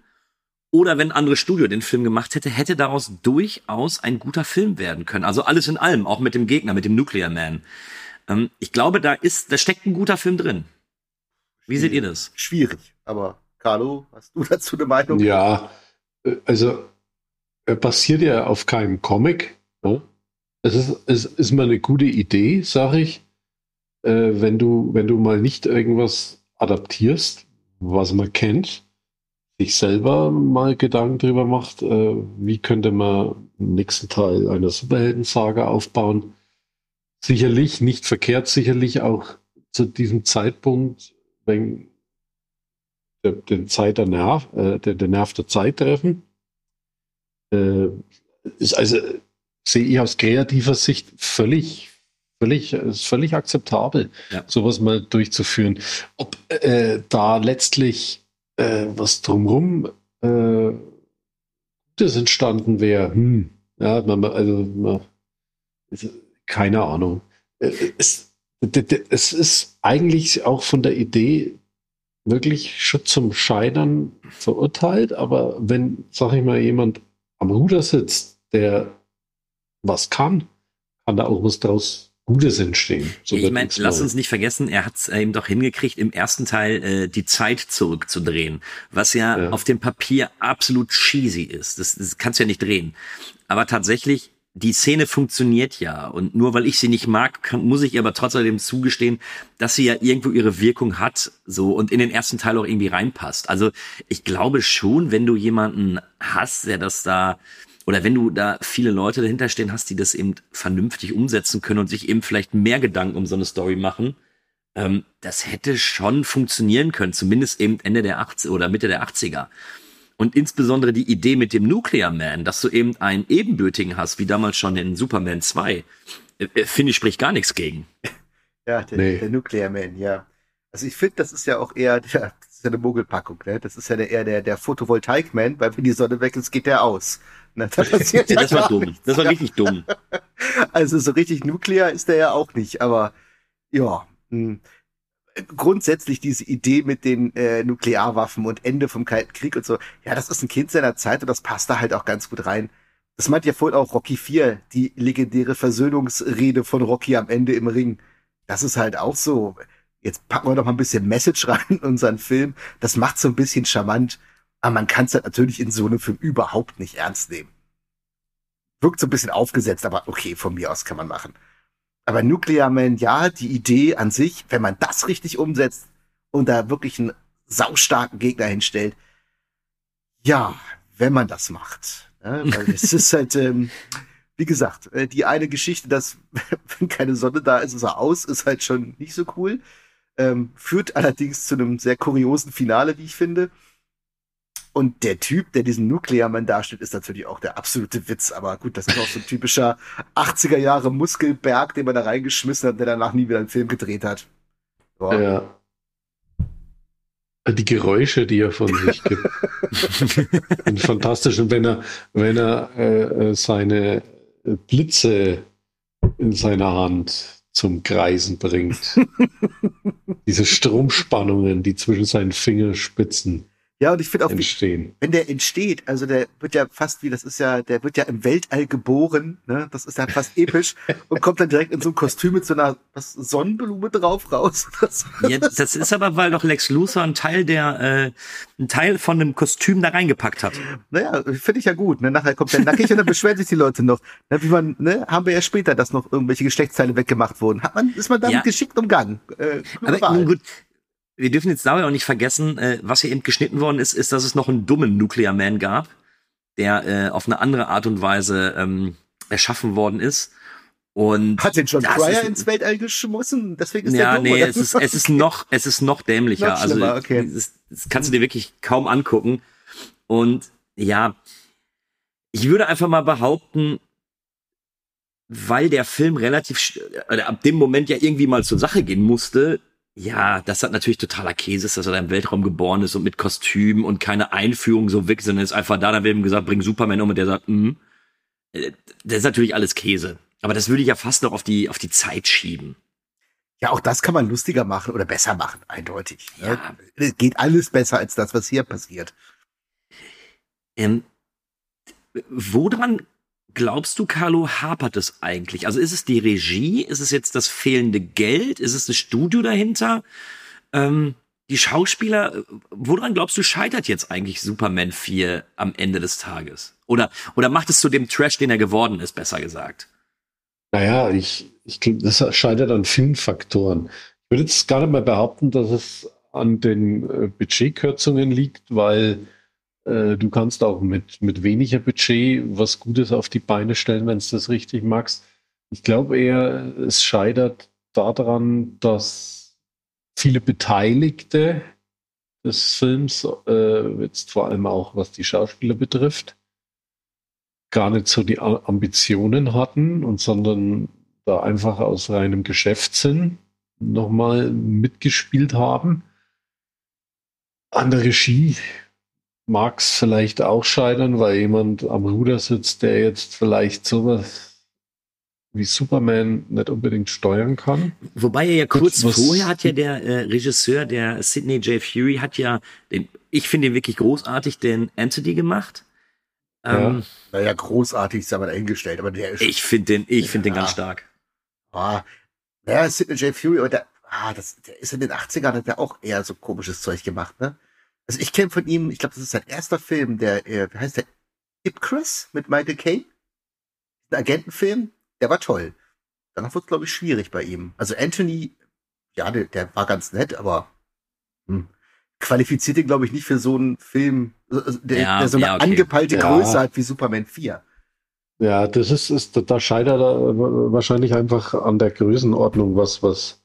oder wenn ein anderes Studio den Film gemacht hätte, hätte daraus durchaus ein guter Film werden können. Also alles in allem, auch mit dem Gegner, mit dem Nuclear Man. Ähm, ich glaube, da ist, da steckt ein guter Film drin. Wie seht ihr das? Schwierig, aber Carlo, hast du dazu eine Meinung? Ja, äh, also er basiert ja auf keinem Comic. Ne? Es, ist, es ist mal eine gute Idee, sage ich, äh, wenn du wenn du mal nicht irgendwas adaptierst, was man kennt, sich selber mal Gedanken drüber macht, äh, wie könnte man den nächsten Teil einer Superheldensaga aufbauen. Sicherlich, nicht verkehrt, sicherlich auch zu diesem Zeitpunkt, wenn der, den Zeit der Nerv, äh, der, der Nerv der Zeit treffen. Äh, ist also, sehe ich aus kreativer Sicht völlig völlig, ist völlig akzeptabel, ja. sowas mal durchzuführen. Ob äh, da letztlich äh, was drumherum äh, Gutes entstanden wäre, hm, ja, man, also man, keine Ahnung. Äh, es, es ist eigentlich auch von der Idee wirklich schon zum Scheitern verurteilt, aber wenn, sag ich mal, jemand am Ruder sitzt, der was kann, kann da auch was draus Gutes entstehen. So ich meine, lass uns nicht vergessen, er hat es eben doch hingekriegt, im ersten Teil äh, die Zeit zurückzudrehen, was ja, ja, auf dem Papier absolut cheesy ist. Das, das kannst du ja nicht drehen. Aber tatsächlich, die Szene funktioniert ja. Und nur weil ich sie nicht mag, kann, muss ich ihr aber trotzdem zugestehen, dass sie ja irgendwo ihre Wirkung hat, so und in den ersten Teil auch irgendwie reinpasst. Also ich glaube schon, wenn du jemanden hast, der das da oder wenn du da viele Leute dahinter stehen hast, die das eben vernünftig umsetzen können und sich eben vielleicht mehr Gedanken um so eine Story machen, ähm, das hätte schon funktionieren können, zumindest eben Ende der 80 oder Mitte der 80er. Und insbesondere die Idee mit dem Nuclear Man, dass du eben einen ebenbürtigen hast, wie damals schon in Superman 2, äh, äh, finde ich, spricht gar nichts gegen. Ja, der, nee. der Nuclear Man, ja. Also ich finde, das ist ja auch eher der, das ist ja eine Mogelpackung, ne? Das ist ja eher der, der Photovoltaik-Man, weil wenn die Sonne weg ist, geht der aus. Na, da passiert ja, das war dumm. Nichts. Das war richtig dumm. Also so richtig nuklear ist der ja auch nicht, aber ja. Mh. Grundsätzlich diese Idee mit den äh, Nuklearwaffen und Ende vom Kalten Krieg und so, ja, das ist ein Kind seiner Zeit und das passt da halt auch ganz gut rein. Das meint ja vorhin auch Rocky 4, die legendäre Versöhnungsrede von Rocky am Ende im Ring. Das ist halt auch so. Jetzt packen wir doch mal ein bisschen Message rein in unseren Film. Das macht so ein bisschen charmant. Aber man kann es halt natürlich in so einem Film überhaupt nicht ernst nehmen. Wirkt so ein bisschen aufgesetzt, aber okay, von mir aus kann man machen. Aber Nuclear Man, ja, die Idee an sich, wenn man das richtig umsetzt und da wirklich einen saustarken Gegner hinstellt, ja, wenn man das macht. Ja, weil es ist halt, ähm, wie gesagt, äh, die eine Geschichte, dass wenn keine Sonne da ist, ist er aus, ist halt schon nicht so cool. Ähm, führt allerdings zu einem sehr kuriosen Finale, wie ich finde. Und der Typ, der diesen Nuklearmann darstellt, ist natürlich auch der absolute Witz. Aber gut, das ist auch so ein typischer 80er Jahre Muskelberg, den man da reingeschmissen hat, der danach nie wieder einen Film gedreht hat. Boah. Ja. Die Geräusche, die er von sich gibt. fantastisch. Und wenn er, wenn er äh, äh seine Blitze in seiner Hand zum Kreisen bringt. Diese Stromspannungen, die zwischen seinen Fingerspitzen ja, und ich finde auch, entstehen. wenn der entsteht, also der wird ja fast wie, das ist ja, der wird ja im Weltall geboren, ne? Das ist ja fast episch und kommt dann direkt in so ein Kostüm mit so einer was, Sonnenblume drauf raus. Das, ja, das ist aber, weil doch Lex Luthor ein Teil der, äh, ein Teil von dem Kostüm da reingepackt hat. Naja, finde ich ja gut. Ne? Nachher kommt der nackig und dann beschweren sich die Leute noch. Ne? Wie man, ne, haben wir ja später, dass noch irgendwelche Geschlechtsteile weggemacht wurden. Hat man, ist man damit ja. geschickt umgangen. Äh, aber nun gut, wir dürfen jetzt dabei auch nicht vergessen, äh, was hier eben geschnitten worden ist, ist, dass es noch einen dummen Nuclear Man gab, der äh, auf eine andere Art und Weise ähm, erschaffen worden ist. Und hat den John Cryer ins Weltall geschmissen, deswegen ist ja, der dumm, nee, es ist, es ist noch, es ist noch dämlicher. noch also okay. das, das kannst du dir wirklich kaum angucken. Und ja, ich würde einfach mal behaupten, weil der Film relativ, äh, ab dem Moment ja irgendwie mal zur Sache gehen musste, ja, das hat natürlich totaler Käse dass er da im Weltraum geboren ist und mit Kostüm und keine Einführung so weg, sondern ist einfach da, dann wird ihm gesagt, bring Superman um und der sagt, hm. Das ist natürlich alles Käse. Aber das würde ich ja fast noch auf die, auf die Zeit schieben. Ja, auch das kann man lustiger machen oder besser machen, eindeutig. Ne? Ja. Geht alles besser als das, was hier passiert. Ähm, woran glaubst du, Carlo, hapert es eigentlich? Also ist es die Regie? Ist es jetzt das fehlende Geld? Ist es das Studio dahinter? Ähm, die Schauspieler, woran glaubst du, scheitert jetzt eigentlich Superman 4 am Ende des Tages? Oder, oder macht es zu dem Trash, den er geworden ist, besser gesagt? Naja, ich, ich glaube, das scheitert an vielen Faktoren. Ich würde jetzt gar nicht mal behaupten, dass es an den äh, Budgetkürzungen liegt, weil äh, du kannst auch mit, mit weniger Budget was Gutes auf die Beine stellen, wenn du das richtig magst. Ich glaube eher, es scheitert daran, dass viele Beteiligte des Films, äh, jetzt vor allem auch was die Schauspieler betrifft, gar nicht so die Ambitionen hatten und sondern da einfach aus reinem Geschäftssinn nochmal mitgespielt haben. An der Regie mag es vielleicht auch scheitern, weil jemand am Ruder sitzt, der jetzt vielleicht sowas wie Superman nicht unbedingt steuern kann. Wobei er ja kurz was, vorher hat ja der äh, Regisseur, der Sidney J. Fury, hat ja, den, ich finde ihn wirklich großartig, den Anthony gemacht. Ähm, ja. Naja, großartig ist aber dahingestellt, aber der ist. Ich finde den, ich finde ja. den ganz stark. Ah, naja, Sidney J. Fury, aber der, ah, das, der ist in den 80ern, hat der auch eher so komisches Zeug gemacht, ne? Also ich kenne von ihm, ich glaube, das ist sein erster Film, der, äh, wie heißt der? Ipcris mit Michael Caine? Ein Agentenfilm, der war toll. Danach wurde es, glaube ich, schwierig bei ihm. Also Anthony, ja, der, der war ganz nett, aber hm, qualifiziert ihn, glaube ich, nicht für so einen Film, der, ja, der so eine ja, okay. angepeilte ja. Größe hat wie Superman 4. Ja, das ist, ist da scheitert er wahrscheinlich einfach an der Größenordnung, was, was,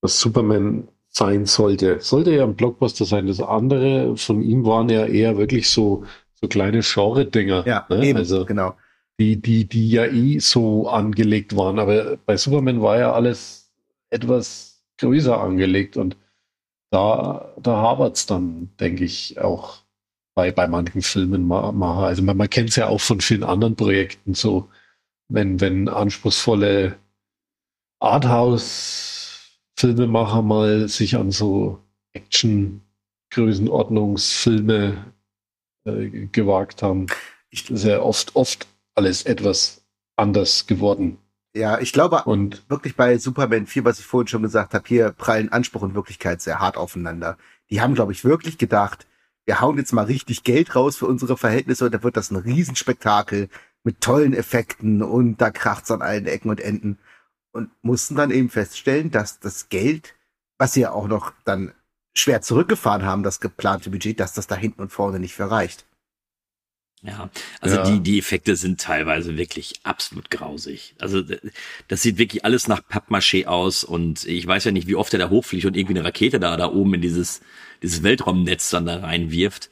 was Superman sein sollte. Sollte ja ein Blockbuster sein. Das andere von ihm waren ja eher wirklich so, so kleine Genre-Dinger. Ja, ne? eben, also, genau. Die, die, die ja eh so angelegt waren. Aber bei Superman war ja alles etwas größer angelegt und da, da hapert es dann, denke ich, auch bei, bei manchen Filmen. Also man, man kennt es ja auch von vielen anderen Projekten so, wenn, wenn anspruchsvolle Arthouse Filmemacher mal sich an so Action-Größenordnungsfilme äh, gewagt haben. Ich, sehr oft, oft alles etwas anders geworden. Ja, ich glaube Und wirklich bei Superman 4, was ich vorhin schon gesagt habe, hier prallen Anspruch und Wirklichkeit sehr hart aufeinander. Die haben, glaube ich, wirklich gedacht, wir hauen jetzt mal richtig Geld raus für unsere Verhältnisse und da wird das ein Riesenspektakel mit tollen Effekten und da kracht's an allen Ecken und Enden und mussten dann eben feststellen, dass das Geld, was sie ja auch noch dann schwer zurückgefahren haben, das geplante Budget, dass das da hinten und vorne nicht verreicht. Ja, also Ja. die, die Effekte sind teilweise wirklich absolut grausig. Also das sieht wirklich alles nach Pappmaché aus und ich weiß ja nicht, wie oft er da hochfliegt und irgendwie eine Rakete da, da oben in dieses, dieses Weltraumnetz dann da reinwirft.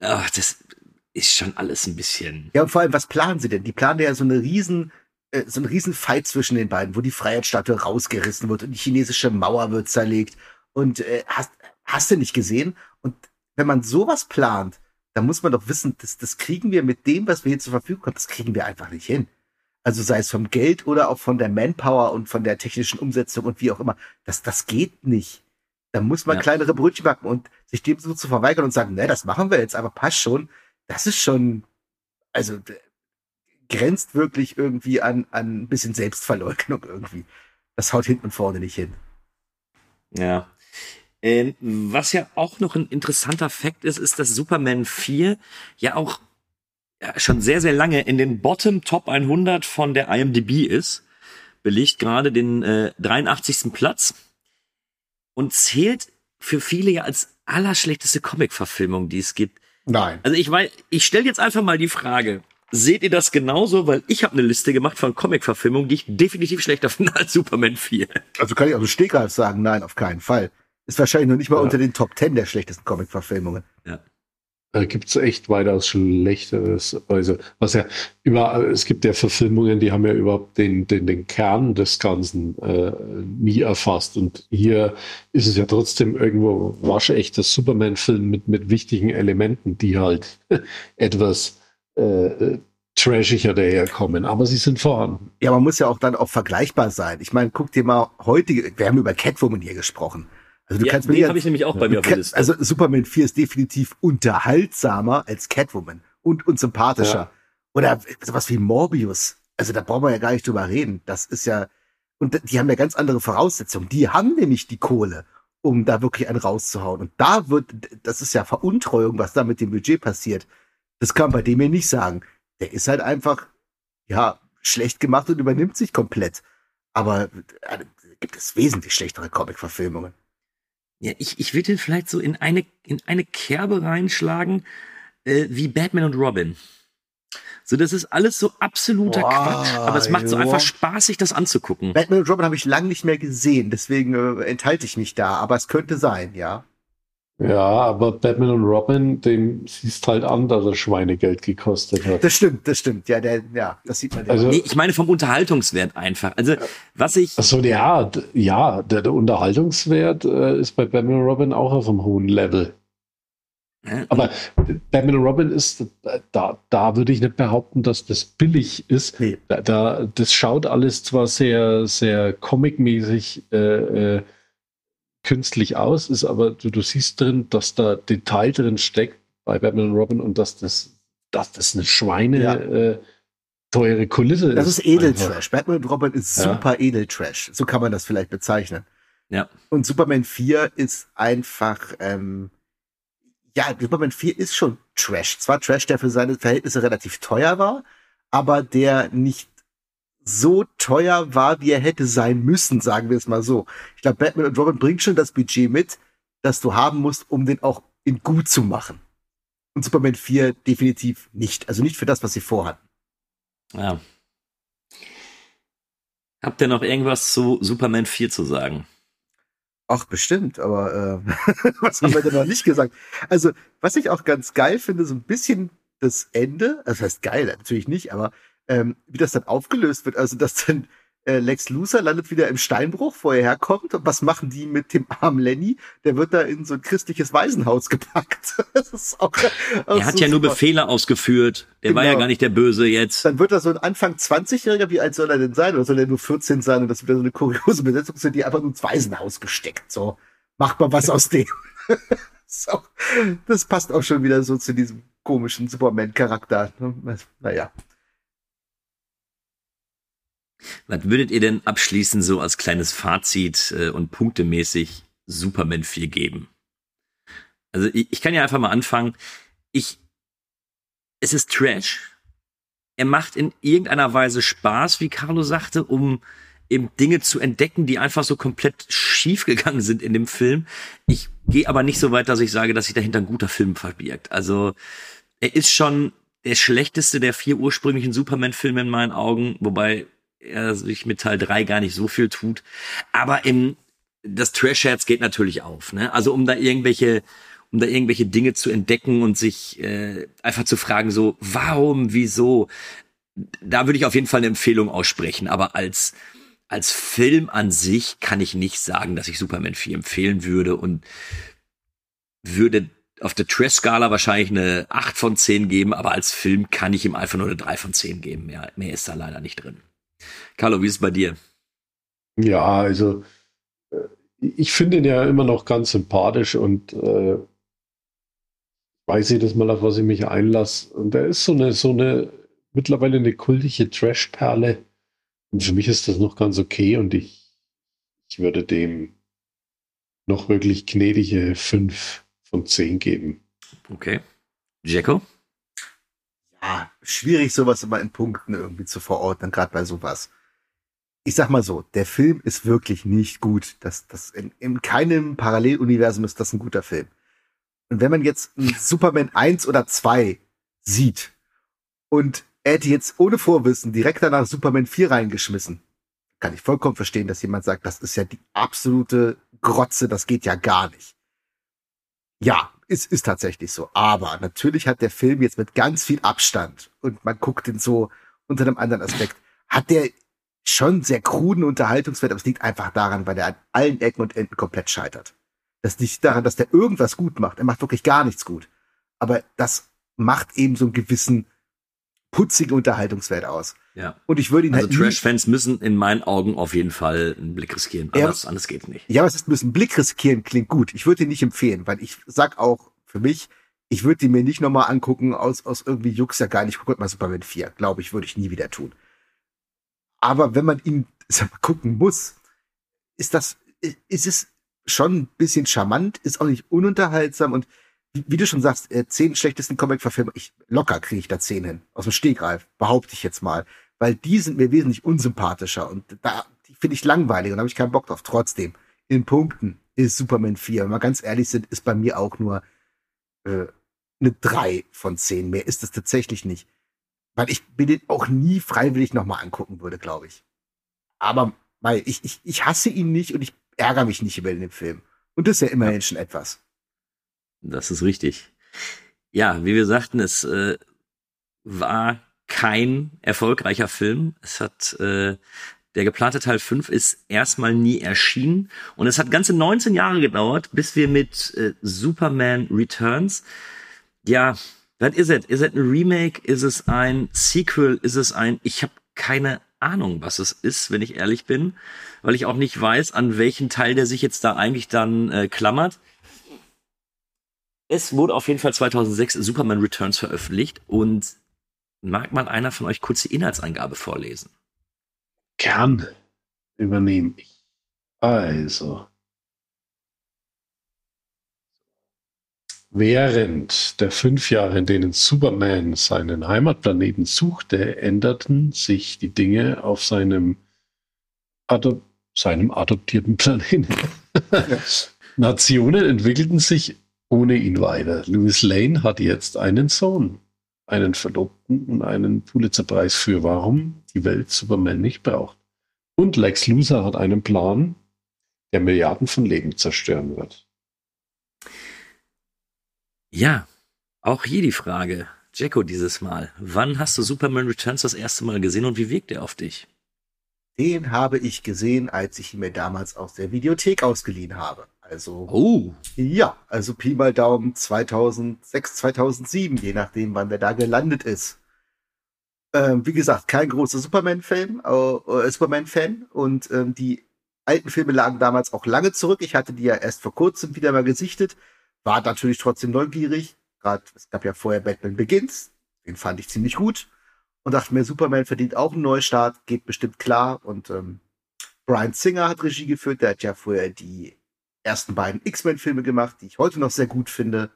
Ach, das ist schon alles ein bisschen. Ja, und vor allem, was planen sie denn? Die planen ja so eine riesen, äh, so einen riesen Fight zwischen den beiden, wo die Freiheitsstatue rausgerissen wird und die chinesische Mauer wird zerlegt. Und äh, hast, hast du nicht gesehen? Und wenn man sowas plant, dann muss man doch wissen, das, das kriegen wir mit dem, was wir hier zur Verfügung haben, das kriegen wir einfach nicht hin. Also sei es vom Geld oder auch von der Manpower und von der technischen Umsetzung und wie auch immer. Das, das geht nicht. Da muss man Ja. kleinere Brötchen backen und sich dem so zu verweigern und sagen, ne, das machen wir jetzt, aber passt schon. Das ist schon, also grenzt wirklich irgendwie an, an ein bisschen Selbstverleugnung irgendwie. Das haut hinten und vorne nicht hin. Ja. Ähm, was ja auch noch ein interessanter Fakt ist, ist, dass Superman 4 ja auch ja, schon sehr, sehr lange in den Bottom Top 100 von der IMDb ist. Belegt gerade den äh, 83. Platz und zählt für viele ja als allerschlechteste Comic-Verfilmung, die es gibt. Nein. Also ich weiß, ich stelle jetzt einfach mal die Frage. Seht ihr das genauso? Weil ich habe eine Liste gemacht von Comic-Verfilmungen, die ich definitiv schlechter finde als Superman 4. Also kann ich auch so Stegreif sagen, nein, auf keinen Fall. Ist wahrscheinlich noch nicht mal Ja. unter den Top 10 der schlechtesten Comic-Verfilmungen. Da gibt's echt weitaus Schlechteres. Also, was ja überall, es gibt ja Verfilmungen, die haben ja überhaupt den, den, den Kern des Ganzen äh, nie erfasst. Und hier ist es ja trotzdem irgendwo waschechter Superman-Film mit, mit wichtigen Elementen, die halt etwas äh, trashiger daherkommen. Aber sie sind vorhanden. Ja, man muss ja auch dann auch vergleichbar sein. Ich meine, guck dir mal heutige, wir haben über Catwoman hier gesprochen. Also du Ja, kannst mir den ja, habe ich nämlich auch bei mir auf der Liste. also Superman 4 ist definitiv unterhaltsamer als Catwoman und, und sympathischer. Ja. Oder sowas wie Morbius. Also da brauchen wir ja gar nicht drüber reden. Das ist ja, und die haben ja ganz andere Voraussetzungen. Die haben nämlich die Kohle, um da wirklich einen rauszuhauen. Und da wird, das ist ja Veruntreuung, was da mit dem Budget passiert. Das kann man bei dem hier nicht sagen. Der ist halt einfach, ja, schlecht gemacht und übernimmt sich komplett. Aber äh, gibt es wesentlich schlechtere Comic-Verfilmungen. Ja, ich, ich würde ihn vielleicht so in eine, in eine Kerbe reinschlagen, äh, wie Batman und Robin. So, das ist alles so absoluter Boah, Quatsch, aber es macht so ja. einfach Spaß, sich das anzugucken. Batman und Robin habe ich lang nicht mehr gesehen, deswegen äh, enthalte ich mich da. Aber es könnte sein, ja. Ja, aber Batman und Robin, dem siehst halt an, dass er Schweinegeld gekostet hat. Das stimmt, das stimmt. Ja, der, ja, das sieht man. ja. Also- Nee, ich meine vom Unterhaltungswert einfach. Also, was ich, Achso, ja, ja, der, der Unterhaltungswert äh, ist bei Batman und Robin auch auf einem hohen Level. äh, Aber Batman und Robin ist, äh, da, da würde ich nicht behaupten, dass das billig ist. Nee. Da, da, das schaut alles zwar sehr, sehr comicmäßig äh, äh, künstlich aus, ist aber du, du siehst drin, dass da Detail drin steckt bei Batman und Robin und dass das, dass das eine Schweine Ja. äh, teure Kulisse das ist. ist Edeltrash. Batman und Robin ist Ja. super Edeltrash. So kann man das vielleicht bezeichnen. ja. Und Superman 4 ist einfach, ähm, ja, Superman 4 ist schon Trash. Zwar Trash, der für seine Verhältnisse relativ teuer war, aber der nicht so teuer war, wie er hätte sein müssen, sagen wir es mal so. Ich glaube, Batman und Robin bringt schon das Budget mit, das du haben musst, um den auch in gut zu machen. Und Superman 4 definitiv nicht. Also nicht für das, was sie vorhatten. ja. Habt ihr noch irgendwas zu Superman 4 zu sagen? Ach, bestimmt, aber äh, was haben wir denn noch nicht gesagt? Also, was ich auch ganz geil finde, so ein bisschen das Ende, also das heißt geil, natürlich nicht, aber ähm, wie das dann aufgelöst wird, also dass dann äh, Lex Luthor landet wieder im Steinbruch, wo er herkommt und was machen die mit dem armen Lenny? Der wird da in so ein christliches Waisenhaus gepackt. auch, Er hat so ja nur. Befehle ausgeführt. Der war ja Genau. gar nicht der Böse jetzt. Dann wird da so ein Anfang 20-Jähriger, wie alt soll er denn sein? Oder soll er nur 14 sein? Und das wieder so eine kuriose Besetzung sind, die einfach nur ins Waisenhaus gesteckt. So, macht mal was aus dem. so, das passt auch schon wieder so zu diesem komischen Superman-Charakter. ne? Naja. Was würdet ihr denn abschließend so als kleines Fazit äh, und punktemäßig Superman 4 geben? Also ich, ich kann ja einfach mal anfangen. Ich, es ist Trash. Er macht in irgendeiner Weise Spaß, wie Carlo sagte, um eben Dinge zu entdecken, die einfach so komplett schief gegangen sind in dem Film. Ich gehe aber nicht so weit, dass ich sage, dass sich dahinter ein guter Film verbirgt. Also er ist schon der schlechteste der vier ursprünglichen Superman-Filme in meinen Augen, wobei er sich mit Teil drei gar nicht so viel tut. Aber im, das Trash-Herz geht natürlich auf. Ne? Also um da irgendwelche um da irgendwelche Dinge zu entdecken und sich äh, einfach zu fragen, so, warum, wieso? Da würde ich auf jeden Fall eine Empfehlung aussprechen, aber als als Film an sich kann ich nicht sagen, dass ich Superman 4 empfehlen würde und würde auf der Trash-Skala wahrscheinlich eine 8 von 10 geben, aber als Film kann ich ihm einfach nur eine 3 von 10 geben. Mehr, mehr ist da leider nicht drin. Carlo, wie ist es bei dir? Ja, also äh, ich finde ihn ja immer noch ganz sympathisch und äh, weiß jedes Mal, auf was ich mich einlasse. Und er ist so eine, so eine, mittlerweile eine kultige Trash-Perle und für mich ist das noch ganz okay und ich, ich würde dem noch wirklich gnädige 5 von 10 geben. Okay. Jacko? Ja, schwierig, sowas immer in Punkten irgendwie zu verordnen, gerade bei sowas. Ich sag mal so, der Film ist wirklich nicht gut. Das, das in, in keinem Paralleluniversum ist das ein guter Film. Und wenn man jetzt Superman 1 oder 2 sieht und er hätte jetzt ohne Vorwissen direkt danach Superman 4 reingeschmissen. Kann ich vollkommen verstehen, dass jemand sagt, das ist ja die absolute Grotze, das geht ja gar nicht. Ja, es ist tatsächlich so. Aber natürlich hat der Film jetzt mit ganz viel Abstand und man guckt ihn so unter einem anderen Aspekt, hat der schon sehr kruden Unterhaltungswert, aber es liegt einfach daran, weil er an allen Ecken und Enden komplett scheitert. Das liegt daran, dass der irgendwas gut macht. Er macht wirklich gar nichts gut. Aber das macht eben so einen gewissen putzigen Unterhaltungswert aus. Ja. Und ich würde ihn also halt Trash-Fans müssen in meinen Augen auf jeden Fall einen Blick riskieren. Anders, ja, anders geht nicht. Ja, was ist müssen Blick riskieren klingt gut. Ich würde ihn nicht empfehlen, weil ich sag auch für mich, ich würde ihn mir nicht nochmal angucken aus, aus irgendwie Jux ja gar nicht. Guck mal Superman 4. Glaube ich, würde ich nie wieder tun. Aber wenn man ihn sag mal, gucken muss, ist das, ist es schon ein bisschen charmant, ist auch nicht ununterhaltsam und wie du schon sagst, äh, zehn schlechtesten Comic-Verfilmer, ich locker kriege ich da zehn hin. Aus dem Stegreif, behaupte ich jetzt mal. Weil die sind mir wesentlich unsympathischer und da finde ich langweilig und habe ich keinen Bock drauf. Trotzdem, in Punkten ist Superman 4, wenn wir ganz ehrlich sind, ist bei mir auch nur äh, eine drei von zehn. Mehr ist es tatsächlich nicht. Weil ich mir den auch nie freiwillig nochmal angucken würde, glaube ich. Aber weil ich, ich, ich hasse ihn nicht und ich ärgere mich nicht über den Film. Und das ist ja immerhin ja. schon etwas. Das ist richtig. Ja, wie wir sagten, es äh, war kein erfolgreicher Film. Es hat äh, der geplante Teil 5 ist erstmal nie erschienen und es hat ganze 19 Jahre gedauert, bis wir mit äh, Superman Returns ja, was ist es? Ist es ein Remake? Ist es ein Sequel? Ist es ein ich habe keine Ahnung, was es ist, wenn ich ehrlich bin, weil ich auch nicht weiß, an welchen Teil der sich jetzt da eigentlich dann äh, klammert. Es wurde auf jeden Fall 2006 Superman Returns veröffentlicht und mag mal einer von euch kurz die Inhaltsangabe vorlesen? Gern übernehmen. Also. Während der fünf Jahre, in denen Superman seinen Heimatplaneten suchte, änderten sich die Dinge auf seinem, Adop seinem adoptierten Planeten. Nationen entwickelten sich ohne ihn weiter. Louis Lane hat jetzt einen Sohn, einen Verlobten und einen Pulitzerpreis für warum die Welt Superman nicht braucht. Und Lex Luthor hat einen Plan, der Milliarden von Leben zerstören wird. Ja, auch hier die Frage, Jacko dieses Mal. Wann hast du Superman Returns das erste Mal gesehen und wie wirkt er auf dich? Den habe ich gesehen, als ich ihn mir damals aus der Videothek ausgeliehen habe. Also, oh. ja, also Pi mal Daumen 2006, 2007, je nachdem, wann der da gelandet ist. Ähm, wie gesagt, kein großer Superman-Fan, äh, Superman-Fan und ähm, die alten Filme lagen damals auch lange zurück. Ich hatte die ja erst vor kurzem wieder mal gesichtet, war natürlich trotzdem neugierig. Gerade es gab ja vorher Batman Begins, den fand ich ziemlich gut. und dachte mir, Superman verdient auch einen Neustart, geht bestimmt klar. Und ähm, Brian Singer hat Regie geführt, der hat ja vorher die ersten beiden X-Men-Filme gemacht, die ich heute noch sehr gut finde.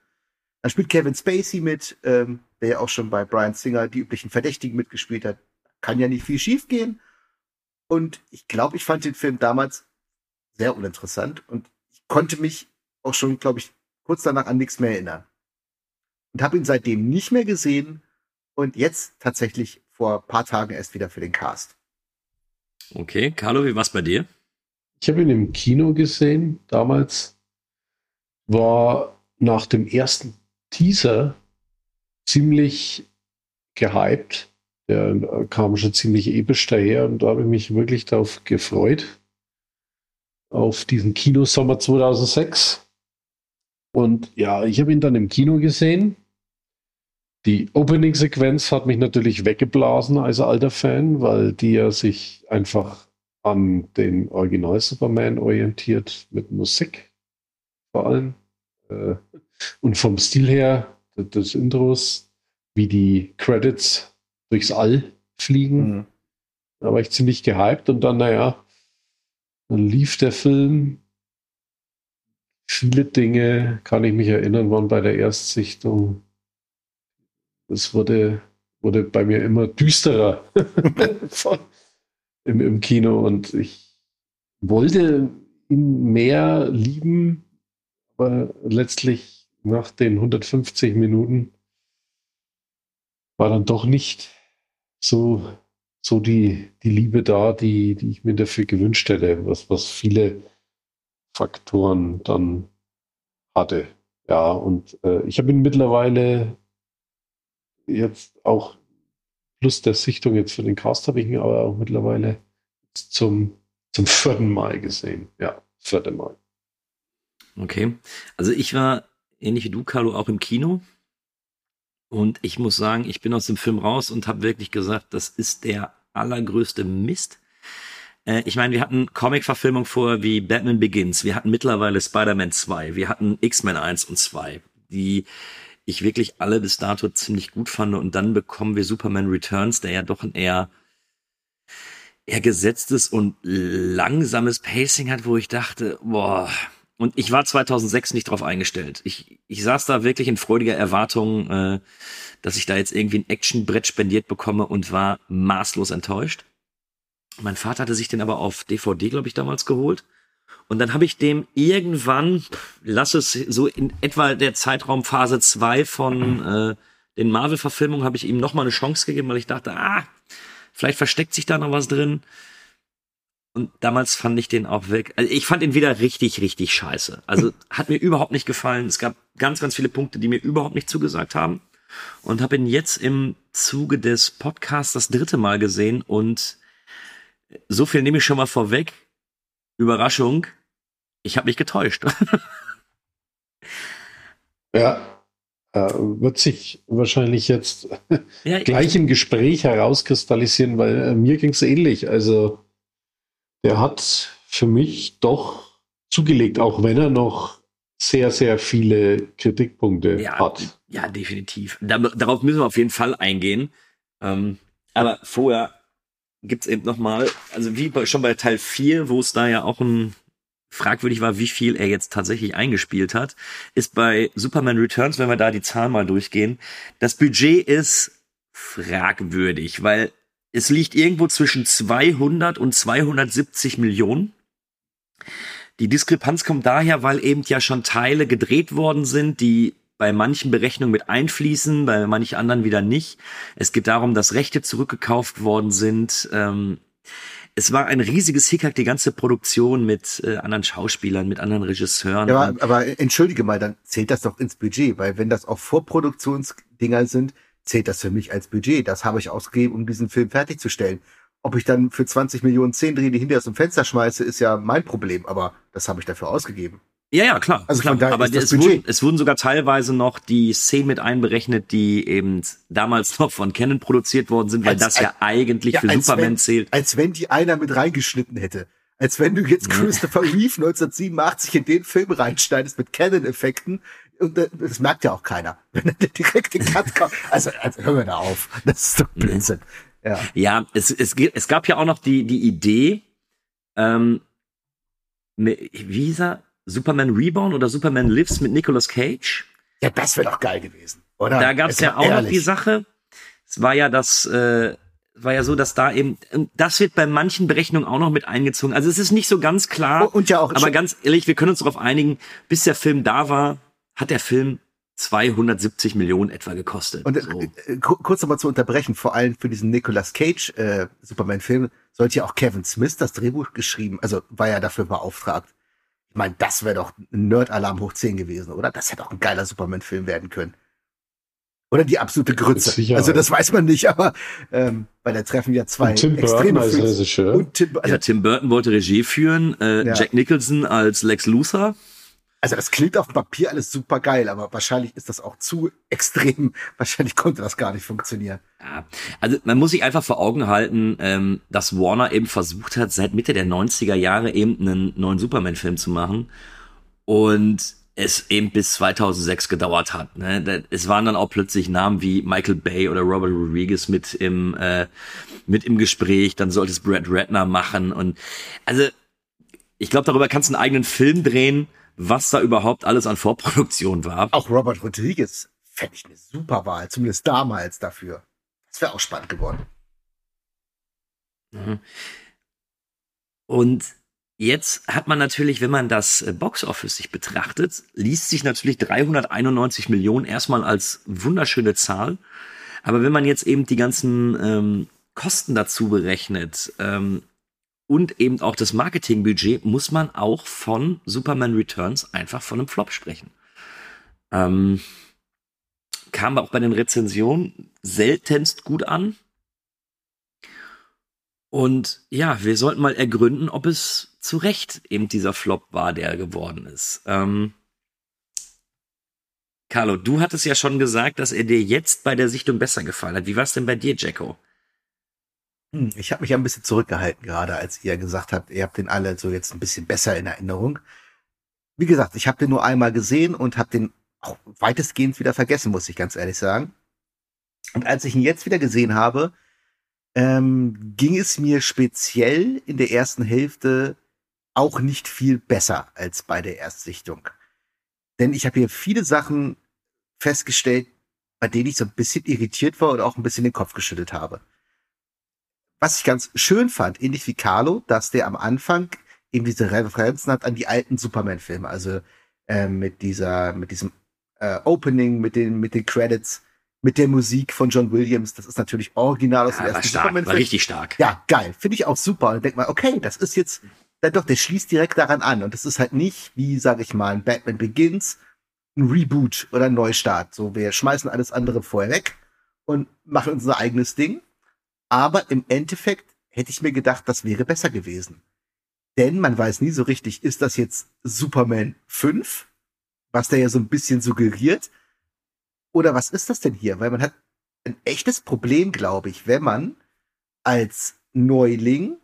Dann spielt Kevin Spacey mit, ähm, der ja auch schon bei Brian Singer die üblichen Verdächtigen mitgespielt hat. Kann ja nicht viel schiefgehen. Und ich glaube, ich fand den Film damals sehr uninteressant und ich konnte mich auch schon, glaube ich, kurz danach an nichts mehr erinnern. Und habe ihn seitdem nicht mehr gesehen und jetzt tatsächlich vor ein paar Tagen erst wieder für den Cast. Okay, Carlo, wie war's bei dir? Ich habe ihn im Kino gesehen. Damals war nach dem ersten Teaser ziemlich gehypt. Der kam schon ziemlich episch daher und da habe ich mich wirklich darauf gefreut. Auf diesen Kinosommer 2006. Und ja, ich habe ihn dann im Kino gesehen die Opening-Sequenz hat mich natürlich weggeblasen als alter Fan, weil die ja sich einfach an den Original Superman orientiert mit Musik vor allem. Äh, und vom Stil her des Intros, wie die Credits durchs All fliegen. Mhm. Da war ich ziemlich gehypt und dann, naja, dann lief der Film. Viele Dinge, kann ich mich erinnern, waren bei der Erstsichtung es wurde, wurde bei mir immer düsterer im, im Kino und ich wollte ihn mehr lieben, aber letztlich nach den 150 Minuten war dann doch nicht so, so die, die Liebe da, die, die ich mir dafür gewünscht hätte, was, was viele Faktoren dann hatte. Ja, und äh, ich habe ihn mittlerweile jetzt auch plus der Sichtung jetzt für den Cast habe ich ihn aber auch mittlerweile zum, zum vierten Mal gesehen. Ja, vierte Mal. Okay. Also ich war ähnlich wie du, Carlo, auch im Kino. Und ich muss sagen, ich bin aus dem Film raus und habe wirklich gesagt, das ist der allergrößte Mist. Äh, ich meine, wir hatten Comic-Verfilmung vor wie Batman Begins, wir hatten mittlerweile Spider-Man 2, wir hatten X-Men 1 und 2, die ich wirklich alle bis dato ziemlich gut fand. Und dann bekommen wir Superman Returns, der ja doch ein eher, eher gesetztes und langsames Pacing hat, wo ich dachte, boah. Und ich war 2006 nicht drauf eingestellt. Ich, ich saß da wirklich in freudiger Erwartung, äh, dass ich da jetzt irgendwie ein Actionbrett spendiert bekomme und war maßlos enttäuscht. Mein Vater hatte sich den aber auf DVD, glaube ich, damals geholt. Und dann habe ich dem irgendwann, lass es so in etwa der Zeitraum Phase 2 von äh, den Marvel-Verfilmungen, habe ich ihm nochmal eine Chance gegeben, weil ich dachte, ah, vielleicht versteckt sich da noch was drin. Und damals fand ich den auch weg. Also ich fand ihn wieder richtig, richtig scheiße. Also hat mir überhaupt nicht gefallen. Es gab ganz, ganz viele Punkte, die mir überhaupt nicht zugesagt haben. Und habe ihn jetzt im Zuge des Podcasts das dritte Mal gesehen. Und so viel nehme ich schon mal vorweg. Überraschung, ich habe mich getäuscht. ja, äh, wird sich wahrscheinlich jetzt ja, gleich im Gespräch herauskristallisieren, weil äh, mir ging es ähnlich. Also der hat für mich doch zugelegt, auch wenn er noch sehr, sehr viele Kritikpunkte ja, hat. Ja, definitiv. Da, darauf müssen wir auf jeden Fall eingehen. Ähm, aber vorher gibt's eben noch mal, also wie bei, schon bei Teil 4, wo es da ja auch ein fragwürdig war, wie viel er jetzt tatsächlich eingespielt hat, ist bei Superman Returns, wenn wir da die Zahlen mal durchgehen, das Budget ist fragwürdig, weil es liegt irgendwo zwischen 200 und 270 Millionen. Die Diskrepanz kommt daher, weil eben ja schon Teile gedreht worden sind, die bei manchen Berechnungen mit einfließen, bei manchen anderen wieder nicht. Es geht darum, dass Rechte zurückgekauft worden sind. Ähm, es war ein riesiges Hickhack, die ganze Produktion mit äh, anderen Schauspielern, mit anderen Regisseuren. Ja, aber, aber entschuldige mal, dann zählt das doch ins Budget, weil wenn das auch Vorproduktionsdinger sind, zählt das für mich als Budget. Das habe ich ausgegeben, um diesen Film fertigzustellen. Ob ich dann für 20 Millionen 10 Dreh die hinter aus dem Fenster schmeiße, ist ja mein Problem, aber das habe ich dafür ausgegeben. Ja, ja, klar. Also klar. aber es wurden, es wurden sogar teilweise noch die Szenen mit einberechnet, die eben damals noch von Canon produziert worden sind, weil als, das ja eigentlich ja, für Superman wenn, zählt. Als wenn die einer mit reingeschnitten hätte. Als wenn du jetzt Christopher Reeve 1987 in den Film reinschneidest mit Canon-Effekten, Und das merkt ja auch keiner, wenn er direkt den Cut kommt. Also, also hör mir da auf. Das ist doch Blödsinn. Ja, ja es, es, es gab ja auch noch die, die Idee, ähm, wie hieß er? Superman Reborn oder Superman Lives mit Nicolas Cage. Ja, das wäre doch geil gewesen, oder? Da gab es ja auch ehrlich. noch die Sache. Es war ja das, äh, war ja so, dass da eben, das wird bei manchen Berechnungen auch noch mit eingezogen. Also es ist nicht so ganz klar. Und ja auch. Aber ganz ehrlich, wir können uns darauf einigen, bis der Film da war, hat der Film 270 Millionen etwa gekostet. Und äh, so. äh, kurz nochmal zu unterbrechen, vor allem für diesen Nicolas Cage äh, Superman-Film sollte ja auch Kevin Smith das Drehbuch geschrieben, also war ja dafür beauftragt. Ich meine, das wäre doch ein Nerd-Alarm hoch 10 gewesen, oder? Das hätte auch ein geiler Superman-Film werden können. Oder die absolute Grütze. Sicher. Also das weiß man nicht, aber ähm, weil da treffen ja zwei und Tim extreme Burton als Regisseur. Und Tim, also ja, Tim Burton wollte Regie führen, äh, ja. Jack Nicholson als Lex Luthor. Also das klingt auf dem Papier alles super geil, aber wahrscheinlich ist das auch zu extrem. Wahrscheinlich konnte das gar nicht funktionieren. Ja, also man muss sich einfach vor Augen halten, ähm, dass Warner eben versucht hat, seit Mitte der 90er Jahre eben einen neuen Superman-Film zu machen. Und es eben bis 2006 gedauert hat. Ne? Es waren dann auch plötzlich Namen wie Michael Bay oder Robert Rodriguez mit im äh, mit im Gespräch. Dann sollte es Brad Ratner machen und also ich glaube, darüber kannst du einen eigenen Film drehen, was da überhaupt alles an Vorproduktion war. Auch Robert Rodriguez fände ich eine super Wahl, zumindest damals dafür. Das wäre auch spannend geworden. Mhm. Und Jetzt hat man natürlich, wenn man das äh, Boxoffice sich betrachtet, liest sich natürlich 391 Millionen erstmal als wunderschöne Zahl. Aber wenn man jetzt eben die ganzen ähm, Kosten dazu berechnet ähm, und eben auch das Marketingbudget, muss man auch von Superman Returns einfach von einem Flop sprechen. Ähm, kam auch bei den Rezensionen seltenst gut an. Und ja, wir sollten mal ergründen, ob es zu Recht eben dieser Flop war, der geworden ist. Ähm, Carlo, du hattest ja schon gesagt, dass er dir jetzt bei der Sichtung besser gefallen hat. Wie war es denn bei dir, Jacko? Hm, ich habe mich ein bisschen zurückgehalten gerade, als ihr gesagt habt, ihr habt den alle so jetzt ein bisschen besser in Erinnerung. Wie gesagt, ich habe den nur einmal gesehen und habe den auch weitestgehend wieder vergessen, muss ich ganz ehrlich sagen. Und als ich ihn jetzt wieder gesehen habe, ähm, ging es mir speziell in der ersten Hälfte auch nicht viel besser als bei der Erstsichtung. Denn ich habe hier viele Sachen festgestellt, bei denen ich so ein bisschen irritiert war und auch ein bisschen den Kopf geschüttelt habe. Was ich ganz schön fand, ähnlich wie Carlo, dass der am Anfang eben diese Referenzen hat an die alten Superman-Filme, also äh, mit dieser, mit diesem äh, Opening, mit den, mit den Credits, mit der Musik von John Williams. Das ist natürlich original aus ja, dem ersten Superman-Film. War richtig stark. Ja, geil. Finde ich auch super. Und denk mal, okay, das ist jetzt dann doch, der schließt direkt daran an. Und das ist halt nicht, wie, sag ich mal, ein Batman Begins, ein Reboot oder ein Neustart. So, wir schmeißen alles andere vorher weg und machen unser eigenes Ding. Aber im Endeffekt hätte ich mir gedacht, das wäre besser gewesen. Denn man weiß nie so richtig, ist das jetzt Superman 5, was der ja so ein bisschen suggeriert, oder was ist das denn hier? Weil man hat ein echtes Problem, glaube ich, wenn man als Neuling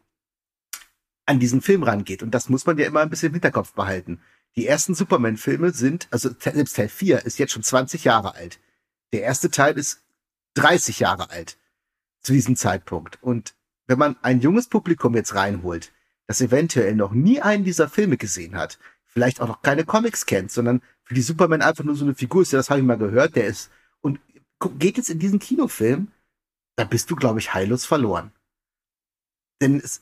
an diesen Film rangeht. Und das muss man ja immer ein bisschen im Hinterkopf behalten. Die ersten Superman-Filme sind, also selbst Teil 4 ist jetzt schon 20 Jahre alt. Der erste Teil ist 30 Jahre alt zu diesem Zeitpunkt. Und wenn man ein junges Publikum jetzt reinholt, das eventuell noch nie einen dieser Filme gesehen hat, vielleicht auch noch keine Comics kennt, sondern für die Superman einfach nur so eine Figur ist, ja, das habe ich mal gehört, der ist, und geht jetzt in diesen Kinofilm, da bist du, glaube ich, heillos verloren. Denn es,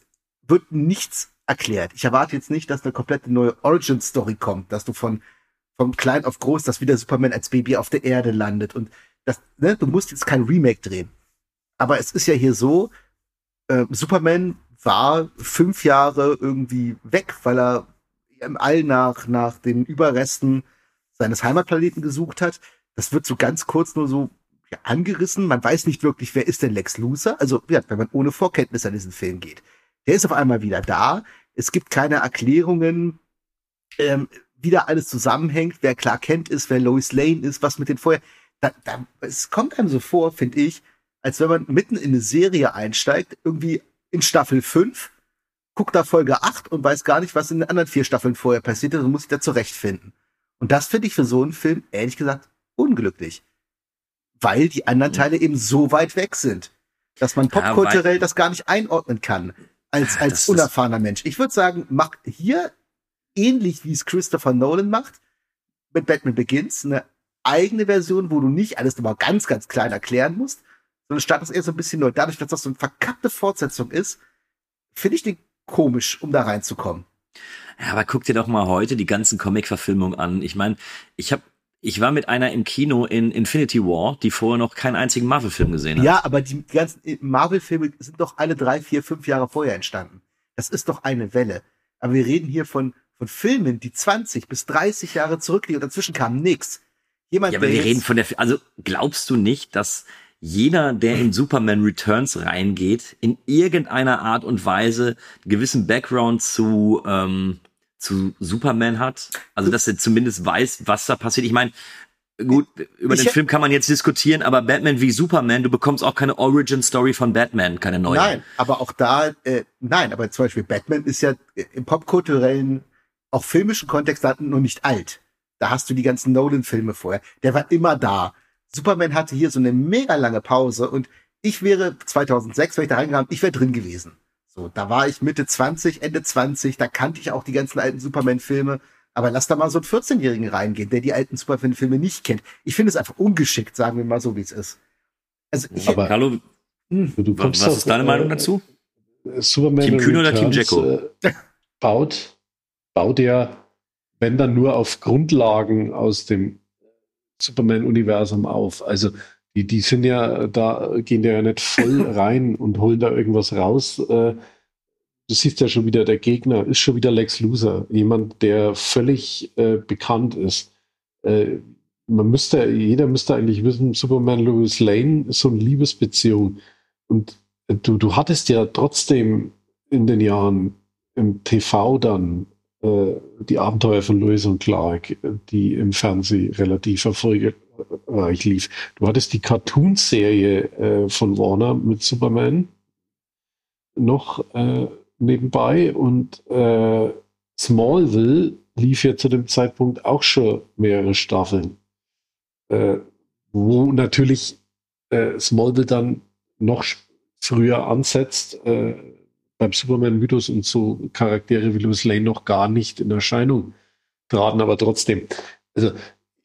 wird nichts erklärt. Ich erwarte jetzt nicht, dass eine komplette neue Origin-Story kommt, dass du von, von klein auf groß, dass wieder Superman als Baby auf der Erde landet und das, ne, du musst jetzt kein Remake drehen. Aber es ist ja hier so, äh, Superman war fünf Jahre irgendwie weg, weil er im All nach, nach den Überresten seines Heimatplaneten gesucht hat. Das wird so ganz kurz nur so ja, angerissen. Man weiß nicht wirklich, wer ist denn Lex Luthor? Also, ja, wenn man ohne Vorkenntnis an diesen Film geht. Der ist auf einmal wieder da. Es gibt keine Erklärungen, ähm, wie da alles zusammenhängt, wer Clark Kent ist, wer Lois Lane ist, was mit den vorher. Da, da, es kommt einem so vor, finde ich, als wenn man mitten in eine Serie einsteigt, irgendwie in Staffel 5, guckt da Folge 8 und weiß gar nicht, was in den anderen vier Staffeln vorher passiert ist und muss sich da zurechtfinden. Und das finde ich für so einen Film, ehrlich gesagt, unglücklich. Weil die anderen Teile eben so weit weg sind, dass man popkulturell das gar nicht einordnen kann. Als, als unerfahrener Mensch. Ich würde sagen, mach hier ähnlich wie es Christopher Nolan macht, mit Batman Begins, eine eigene Version, wo du nicht alles nochmal ganz, ganz klein erklären musst, sondern startest eher so ein bisschen neu. Dadurch, dass das so eine verkappte Fortsetzung ist, finde ich den komisch, um da reinzukommen. Ja, aber guck dir doch mal heute die ganzen Comic-Verfilmungen an. Ich meine, ich habe, ich war mit einer im Kino in Infinity War, die vorher noch keinen einzigen Marvel-Film gesehen hat. Ja, aber die ganzen Marvel-Filme sind doch alle drei, vier, fünf Jahre vorher entstanden. Das ist doch eine Welle. Aber wir reden hier von, von Filmen, die 20 bis 30 Jahre zurückliegen und dazwischen kam nix. Jemand, Ja, aber wir reden von der, also glaubst du nicht, dass jeder, der in Superman Returns reingeht, in irgendeiner Art und Weise einen gewissen Background zu, ähm, zu Superman hat? Also, dass er zumindest weiß, was da passiert. Ich meine, gut, über Ich den Film kann man jetzt diskutieren, aber Batman wie Superman, du bekommst auch keine Origin Story von Batman, keine neue. Nein, aber auch da, äh, nein, aber zum Beispiel Batman ist ja äh, im popkulturellen, auch filmischen Kontext noch nicht alt. Da hast du die ganzen Nolan-Filme vorher. Der war immer da. Superman hatte hier so eine mega lange Pause und ich wäre 2006, wenn ich da reingegangen ich wäre drin gewesen. So, da war ich Mitte 20, Ende 20, da kannte ich auch die ganzen alten Superman-Filme. Aber lass da mal so einen 14-Jährigen reingehen, der die alten Superman-Filme nicht kennt. Ich finde es einfach ungeschickt, sagen wir mal so, wie es ist. Also ich, Aber- Carlo, Hm. Du was kommst was doch, ist deine äh, Meinung dazu? Superman Team Kühn oder Team Returns, Äh, baut, baut ja, wenn dann nur auf Grundlagen aus dem Superman-Universum auf. Also die, die sind ja, da gehen ja nicht voll rein und holen da irgendwas raus. Äh, du siehst ja schon wieder, der Gegner ist schon wieder Lex Luthor, jemand, der völlig äh, bekannt ist. Äh, man müsste, jeder müsste eigentlich wissen, Superman Louis Lane ist so eine Liebesbeziehung. Und du, du hattest ja trotzdem in den Jahren im TV dann äh, die Abenteuer von Lois und Clark, die im Fernsehen relativ erfolgreich lief. Du hattest die Cartoon-Serie äh, von Warner mit Superman noch äh, nebenbei und äh, Smallville lief ja zu dem Zeitpunkt auch schon mehrere Staffeln, äh, wo natürlich Smallville dann noch früher ansetzt, äh, beim Superman-Mythos und so Charaktere wie Louis Lane noch gar nicht in Erscheinung traten, aber trotzdem. Also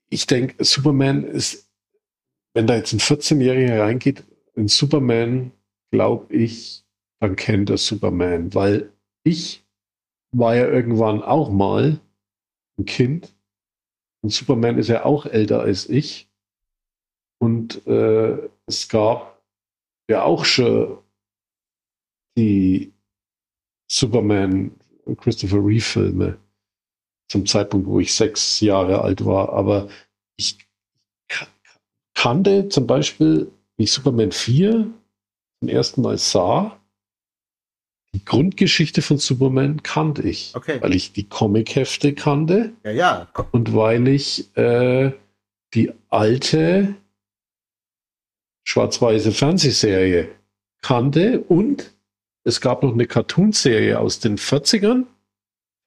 ich denke, Superman ist, wenn da jetzt ein 14-Jähriger reingeht, in Superman, glaube ich, dann kennt er Superman, weil ich war ja irgendwann auch mal ein Kind und Superman ist ja auch älter als ich und äh, es gab ja auch schon die Superman Christopher Reeve Filme zum Zeitpunkt, wo ich sechs Jahre alt war. Aber ich ka- kannte zum Beispiel, wie ich Superman 4 zum ersten Mal sah, die Grundgeschichte von Superman kannte ich, Okay. weil ich die Comic-Hefte kannte Ja, ja. Und weil ich äh, die alte schwarz-weiße Fernsehserie kannte und es gab noch eine Cartoonserie aus den 40ern,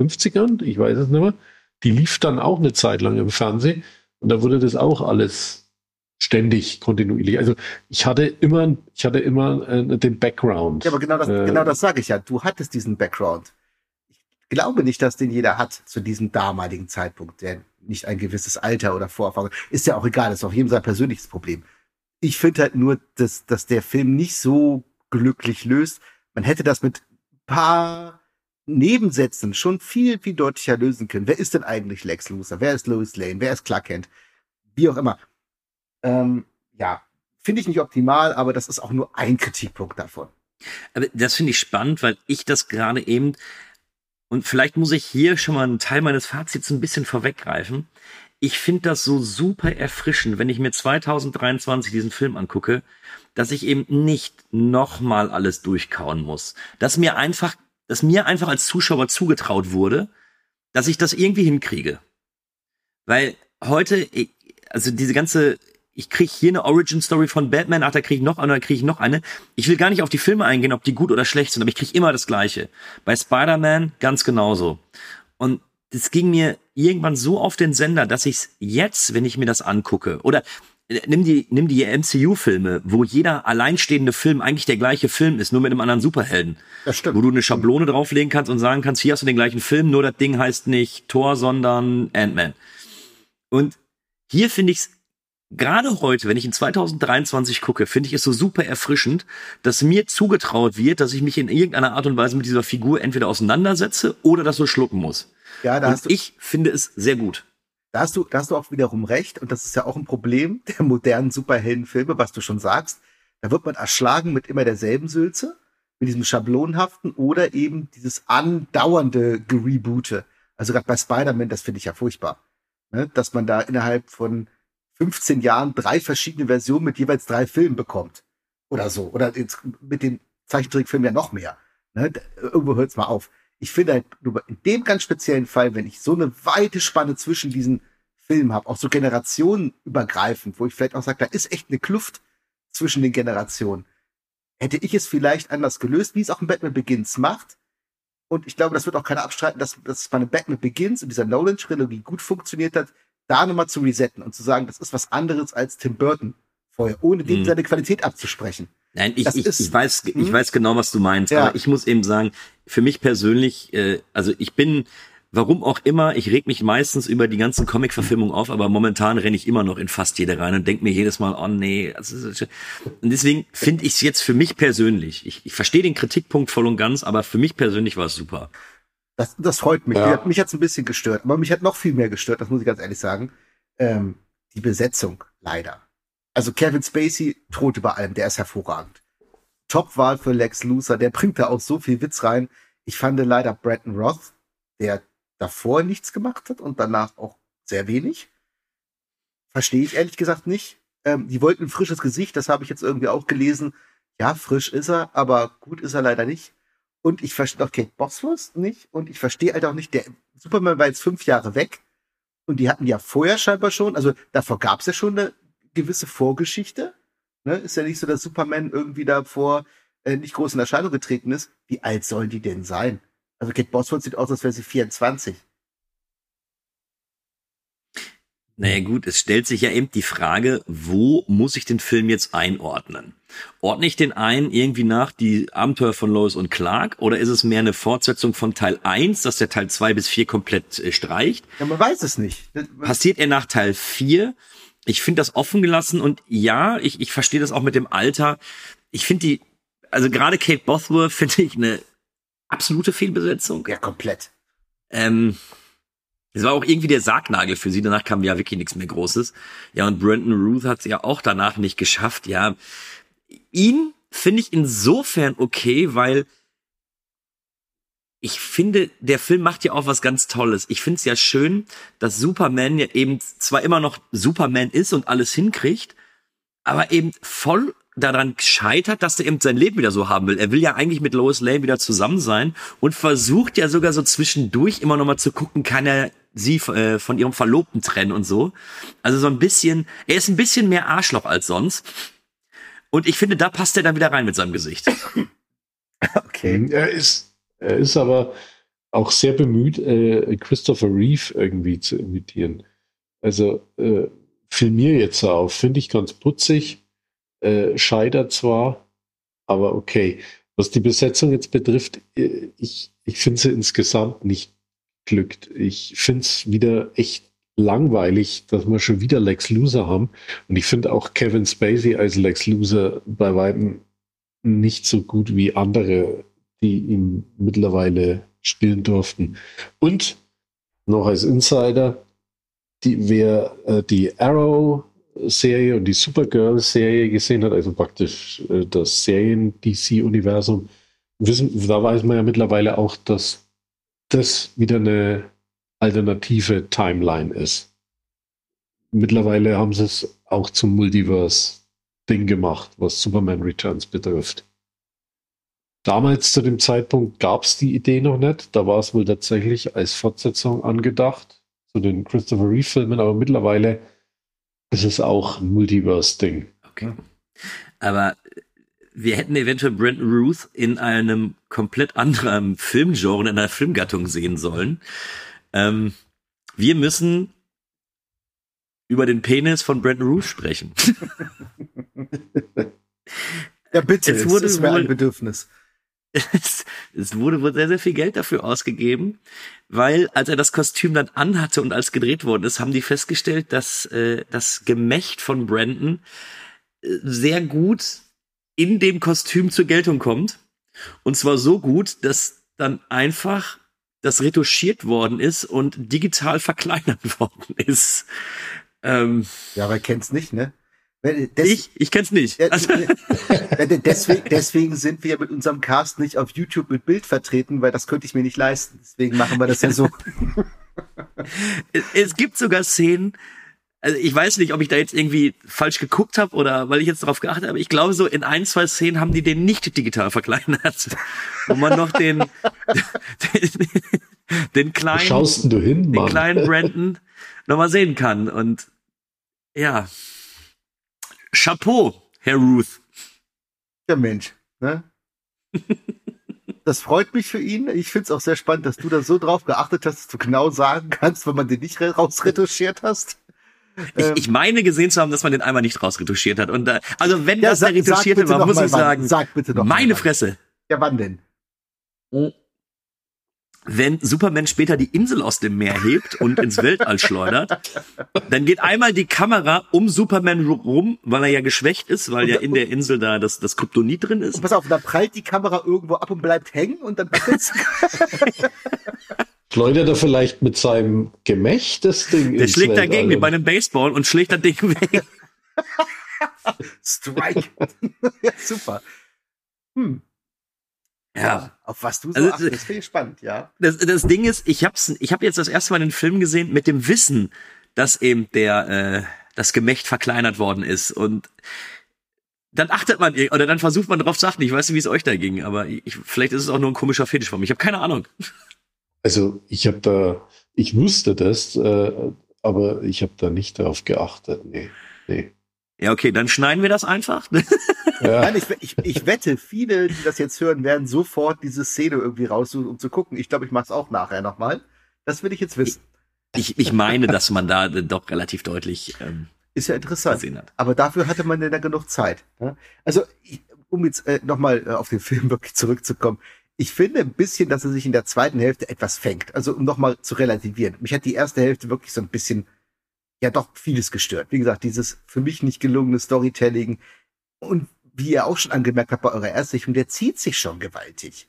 50ern, ich weiß es nicht mehr. Die lief dann auch eine Zeit lang im Fernsehen und da wurde das auch alles ständig kontinuierlich. Also ich hatte immer, ich hatte immer äh, den Background. Ja, aber genau das, Äh, genau das sage ich ja. Du hattest diesen Background. Ich glaube nicht, dass den jeder hat zu diesem damaligen Zeitpunkt, der nicht ein gewisses Alter oder Vorerfahrung. Ist ja auch egal, ist auch jedem sein persönliches Problem. Ich finde halt nur, dass, dass der Film nicht so glücklich löst. Man hätte das mit paar Nebensätzen schon viel, viel deutlicher lösen können. Wer ist denn eigentlich Lex Luthor? Wer ist Lois Lane? Wer ist Clark Kent? Wie auch immer. Ähm, ja, finde ich nicht optimal, aber das ist auch nur ein Kritikpunkt davon. Aber das finde ich spannend, weil ich das gerade eben, und vielleicht muss ich hier schon mal einen Teil meines Fazits ein bisschen vorweggreifen. Ich finde das so super erfrischend, wenn ich mir 2023 diesen Film angucke, dass ich eben nicht nochmal alles durchkauen muss. Dass mir einfach, dass mir einfach als Zuschauer zugetraut wurde, dass ich das irgendwie hinkriege. Weil heute, also diese ganze, ich krieg hier eine Origin Story von Batman, ach, da krieg ich noch eine, da krieg ich noch eine. Ich will gar nicht auf die Filme eingehen, ob die gut oder schlecht sind, aber ich krieg immer das Gleiche. Bei Spider-Man ganz genauso. Und das ging mir irgendwann so auf den Sender, dass ich es jetzt, wenn ich mir das angucke, oder äh, nimm die, nimm die MCU-Filme, wo jeder alleinstehende Film eigentlich der gleiche Film ist, nur mit einem anderen Superhelden. Das stimmt. Wo du eine Schablone drauflegen kannst und sagen kannst, hier hast du den gleichen Film, nur das Ding heißt nicht Thor, sondern Ant-Man. Und hier finde ich es gerade heute, wenn ich in 2023 gucke, finde ich es so super erfrischend, dass mir zugetraut wird, dass ich mich in irgendeiner Art und Weise mit dieser Figur entweder auseinandersetze oder das so schlucken muss. Ja, da und hast du, ich finde es sehr gut. da hast du, da hast du auch wiederum recht. Und das ist ja auch ein Problem der modernen Superheldenfilme, was du schon sagst. Da wird man erschlagen mit immer derselben Sülze, mit diesem Schablonenhaften oder eben dieses andauernde Gereboote. Also gerade bei Spider-Man, das finde ich ja furchtbar. Ne? Dass man da innerhalb von 15 Jahren drei verschiedene Versionen mit jeweils drei Filmen bekommt. Oder so. Oder jetzt mit den Zeichentrickfilmen ja noch mehr. Ne? Irgendwo hört's mal auf. Ich finde halt nur in dem ganz speziellen Fall, wenn ich so eine weite Spanne zwischen diesen Filmen habe, auch so generationenübergreifend, wo ich vielleicht auch sage, da ist echt eine Kluft zwischen den Generationen, hätte ich es vielleicht anders gelöst, wie es auch in Batman Begins macht. Und ich glaube, das wird auch keiner abstreiten, dass, dass es bei einem Batman Begins und dieser Nolan-Trilogie gut funktioniert hat, da nochmal zu resetten und zu sagen, das ist was anderes als Tim Burton vorher, ohne dem Mhm. seine Qualität abzusprechen. Nein, ich, ich, ist- ich weiß, ich Hm? weiß genau, was du meinst. Ja. Aber ich muss eben sagen, für mich persönlich, äh, also ich bin, warum auch immer, ich reg mich meistens über die ganzen Comic-Verfilmungen auf, aber momentan renne ich immer noch in fast jede rein und denke mir jedes Mal, oh nee. das ist- Und deswegen finde ich es jetzt für mich persönlich, ich, ich verstehe den Kritikpunkt voll und ganz, aber für mich persönlich war es super. Das, das freut mich. Ja. Mich, mich hat's ein bisschen gestört, aber mich hat noch viel mehr gestört, das muss ich ganz ehrlich sagen. Ähm, die Besetzung, leider. Also Kevin Spacey droht über allem, der ist hervorragend. Top-Wahl für Lex Luthor, der bringt da auch so viel Witz rein. Ich fand leider Bretton Roth, der davor nichts gemacht hat und danach auch sehr wenig. Verstehe ich ehrlich gesagt nicht. Ähm, die wollten ein frisches Gesicht, das habe ich jetzt irgendwie auch gelesen. Ja, frisch ist er, aber gut ist er leider nicht. Und ich verstehe auch Kate Bosworth nicht. Und ich verstehe halt auch nicht, der Superman war jetzt fünf Jahre weg. Und die hatten ja vorher scheinbar schon, also davor gab es ja schon eine gewisse Vorgeschichte. Ne? Ist ja nicht so, dass Superman irgendwie davor äh, nicht groß in Erscheinung getreten ist. Wie alt sollen die denn sein? Also Kate Bosworth sieht aus, als wäre sie 24. Naja gut, es stellt sich ja eben die Frage, wo muss ich den Film jetzt einordnen? Ordne ich den ein irgendwie nach die Abenteuer von Lois und Clark oder ist es mehr eine Fortsetzung von Teil 1, dass der Teil 2 bis 4 komplett äh, streicht? Ja, man weiß es nicht. Passiert er nach Teil 4? Ich finde das offen gelassen und ja, ich, ich verstehe das auch mit dem Alter. Ich finde die, also gerade Kate Bosworth finde ich eine absolute Fehlbesetzung. Ja, komplett. Ähm, es war auch irgendwie der Sargnagel für sie. Danach kam ja wirklich nichts mehr Großes. Ja, und Brandon Ruth hat es ja auch danach nicht geschafft. Ja, ihn finde ich insofern okay, weil ich finde, der Film macht ja auch was ganz Tolles. Ich finde es ja schön, dass Superman ja eben zwar immer noch Superman ist und alles hinkriegt, aber eben voll daran scheitert, dass er eben sein Leben wieder so haben will. Er will ja eigentlich mit Lois Lane wieder zusammen sein und versucht ja sogar so zwischendurch immer noch mal zu gucken, kann er sie äh, von ihrem Verlobten trennen und so. Also so ein bisschen, er ist ein bisschen mehr Arschloch als sonst. Und ich finde, da passt er dann wieder rein mit seinem Gesicht. Okay. Er ist, er ist aber auch sehr bemüht, äh, Christopher Reeve irgendwie zu imitieren. Also äh, filmier jetzt auf, finde ich ganz putzig, äh, scheitert zwar, aber okay. Was die Besetzung jetzt betrifft, äh, ich, ich finde sie insgesamt nicht glückt. Ich finde es wieder echt langweilig, dass wir schon wieder Lex Loser haben. Und ich finde auch Kevin Spacey als Lex Loser bei weitem nicht so gut wie andere, die ihn mittlerweile spielen durften. Und noch als Insider, die, wer äh, die Arrow-Serie und die Supergirl-Serie gesehen hat, also praktisch äh, das Serien-DC-Universum, da weiß man ja mittlerweile auch, dass das wieder eine alternative Timeline ist. Mittlerweile haben sie es auch zum Multiverse-Ding gemacht, was Superman Returns betrifft. Damals zu dem Zeitpunkt gab es die Idee noch nicht. Da war es wohl tatsächlich als Fortsetzung angedacht zu den Christopher Reeve-Filmen, aber mittlerweile ist es auch ein Multiverse-Ding. Okay. Aber wir hätten eventuell Brandon Ruth in einem komplett anderen Filmgenre, in einer Filmgattung sehen sollen. Ähm, Wir müssen über den Penis von Brandon Rouge sprechen. Ja, bitte, Es es, wurde ist mir wohl- ein Bedürfnis. Es, es wurde wohl sehr, sehr viel Geld dafür ausgegeben, weil als er das Kostüm dann anhatte und als gedreht worden ist, haben die festgestellt, dass äh, das Gemächt von Brandon äh, sehr gut in dem Kostüm zur Geltung kommt. Und zwar so gut, dass dann einfach das retuschiert worden ist und digital verkleinert worden ist. Ähm, Ja, aber kennt's nicht, ne? Des- ich, ich kenn's nicht. Ja, Also, äh, deswegen, deswegen sind wir mit unserem Cast nicht auf YouTube mit Bild vertreten, weil das könnte ich mir nicht leisten. Deswegen machen wir das ja so. Es- Es gibt sogar Szenen, also ich weiß nicht, ob ich da jetzt irgendwie falsch geguckt habe oder weil ich jetzt darauf geachtet habe. Ich glaube, so in ein, zwei Szenen haben die den nicht digital verkleinert, wo man noch den, den, den kleinen, schaust du hin, den kleinen Brandon nochmal sehen kann. Und ja, Chapeau, Herr Ruth. Der Mensch, ne? Das freut mich für ihn. Ich find's auch sehr spannend, dass du da so drauf geachtet hast, dass du genau sagen kannst, wenn man den nicht rausretuschiert hast. Ich, Ähm, ich meine gesehen zu haben, dass man den einmal nicht rausretuschiert hat. Und da, also wenn ja, das der sag- sag retuschierte war, muss mal ich sagen, Sag bitte mal meine wann. Fresse. Ja, wann denn? Wenn Superman später die Insel aus dem Meer hebt und ins Weltall schleudert, dann geht einmal die Kamera um Superman rum, weil er ja geschwächt ist, weil ja in der Insel da das, das Kryptonit drin Und ist. pass auf, da prallt die Kamera irgendwo ab und bleibt hängen und dann Schleudert er vielleicht mit seinem Gemächt das Ding Der ins schlägt Weltall dagegen wie und- bei einem Baseball und schlägt das Ding weg. Strike. ja, super. Hm. Ja. Auf was du so Also, achtest, finde ich spannend, ja. Das, das Ding ist, ich hab's, ich habe jetzt das erste Mal den Film gesehen mit dem Wissen, dass eben der, äh, das Gemächt verkleinert worden ist und dann achtet man, oder dann versucht man drauf zu achten. Ich weiß nicht, wie es euch da ging, aber ich, vielleicht ist es auch nur ein komischer Fetisch von mir. Ich habe keine Ahnung. Also ich habe da, ich wusste das, äh, aber ich habe da nicht darauf geachtet. Nee, nee. Ja, okay, dann schneiden wir das einfach. Ja, Nein, ich, ich, ich wette, viele, die das jetzt hören, werden sofort diese Szene irgendwie raussuchen, um zu gucken. Ich glaube, ich mache es auch nachher nochmal. Das will ich jetzt wissen. Ich, ich meine, dass man da doch relativ deutlich ähm, Ist ja interessant. gesehen hat. Aber dafür hatte man ja genug Zeit. Ne? Also, ich, um jetzt äh, nochmal äh, auf den Film wirklich zurückzukommen. Ich finde ein bisschen, dass er sich in der zweiten Hälfte etwas fängt. Also, um nochmal zu relativieren. Mich hat die erste Hälfte wirklich so ein bisschen, ja doch vieles gestört. Wie gesagt, dieses für mich nicht gelungene Storytelling. Und wie ihr auch schon angemerkt habt bei eurer Erstsichtung, der zieht sich schon gewaltig.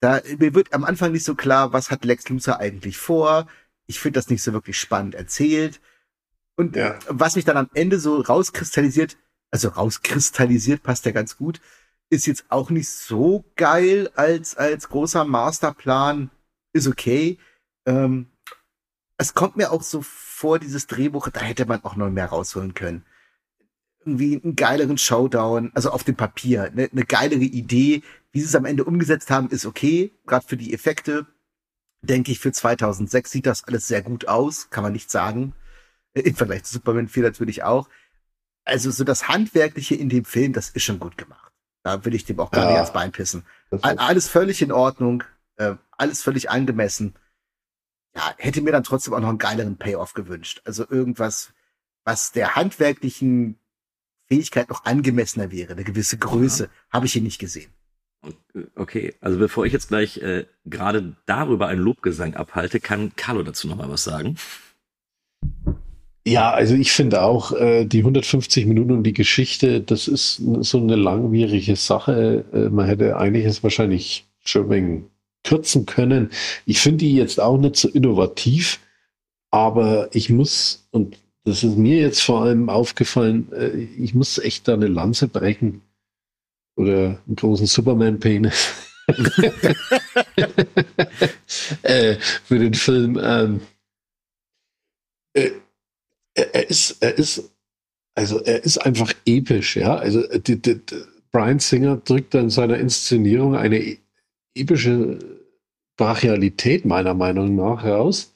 Da, mir wird am Anfang nicht so klar, was hat Lex Luthor eigentlich vor. Ich finde das nicht so wirklich spannend erzählt. Und Ja. was mich dann am Ende so rauskristallisiert, also rauskristallisiert, passt ja ganz gut, ist jetzt auch nicht so geil als, als großer Masterplan. Ist okay. Ähm, es kommt mir auch so vor, dieses Drehbuch, da hätte man auch noch mehr rausholen können. Irgendwie einen geileren Showdown, also auf dem Papier, ne, eine geilere Idee. Wie sie es am Ende umgesetzt haben, ist okay. Gerade für die Effekte, denke ich, für 2006 sieht das alles sehr gut aus, kann man nicht sagen. Im Vergleich zu Superman 4 natürlich auch. Also so das Handwerkliche in dem Film, das ist schon gut gemacht. Da will ich dem auch gar Ja. nicht ans Bein pissen. Alles völlig in Ordnung, äh, alles völlig angemessen. Ja, hätte mir dann trotzdem auch noch einen geileren Payoff gewünscht. Also irgendwas, was der handwerklichen Fähigkeit noch angemessener wäre, eine gewisse Größe, habe ich hier nicht gesehen. Okay, also bevor ich jetzt gleich äh, gerade darüber einen Lobgesang abhalte, kann Carlo dazu noch mal was sagen. Ja, also ich finde auch, äh, die 150 Minuten und die Geschichte, das ist so eine langwierige Sache. Äh, man hätte eigentlich es wahrscheinlich schon wenig kürzen können. Ich finde die jetzt auch nicht so innovativ, aber ich muss, und das ist mir jetzt vor allem aufgefallen, äh, ich muss echt da eine Lanze brechen. Oder einen großen Superman-Penis. äh, für den Film. Ähm, äh, er, ist, er ist, also er ist einfach episch, ja. Also äh, die, die, die, Brian Singer drückt da in seiner Inszenierung eine e- epische Brachialität meiner Meinung nach heraus.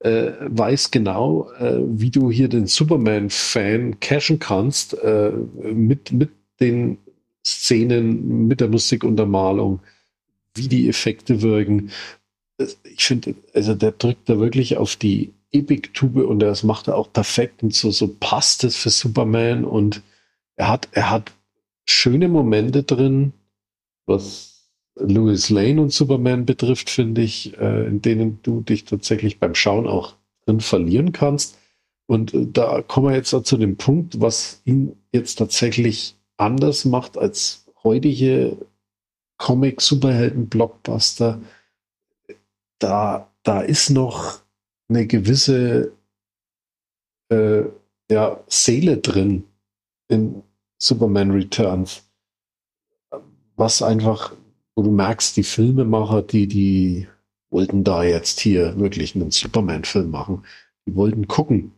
Äh, weiß genau, äh, wie du hier den Superman-Fan cashen kannst äh, mit, mit den Szenen, mit der Musikuntermalung, wie die Effekte wirken. Ich finde, also der drückt da wirklich auf die Epic-Tube und das macht er auch perfekt und so, so passt es für Superman und er hat, er hat schöne Momente drin, was Louis Lane und Superman betrifft, finde ich, äh, in denen du dich tatsächlich beim Schauen auch drin verlieren kannst. Und äh, da kommen wir jetzt zu dem Punkt, was ihn jetzt tatsächlich anders macht als heutige Comic-Superhelden-Blockbuster. Da, da ist noch eine gewisse äh, ja, Seele drin in Superman Returns. Was einfach, wo du merkst, die Filmemacher, die, die wollten da jetzt hier wirklich einen Superman-Film machen. Die wollten gucken,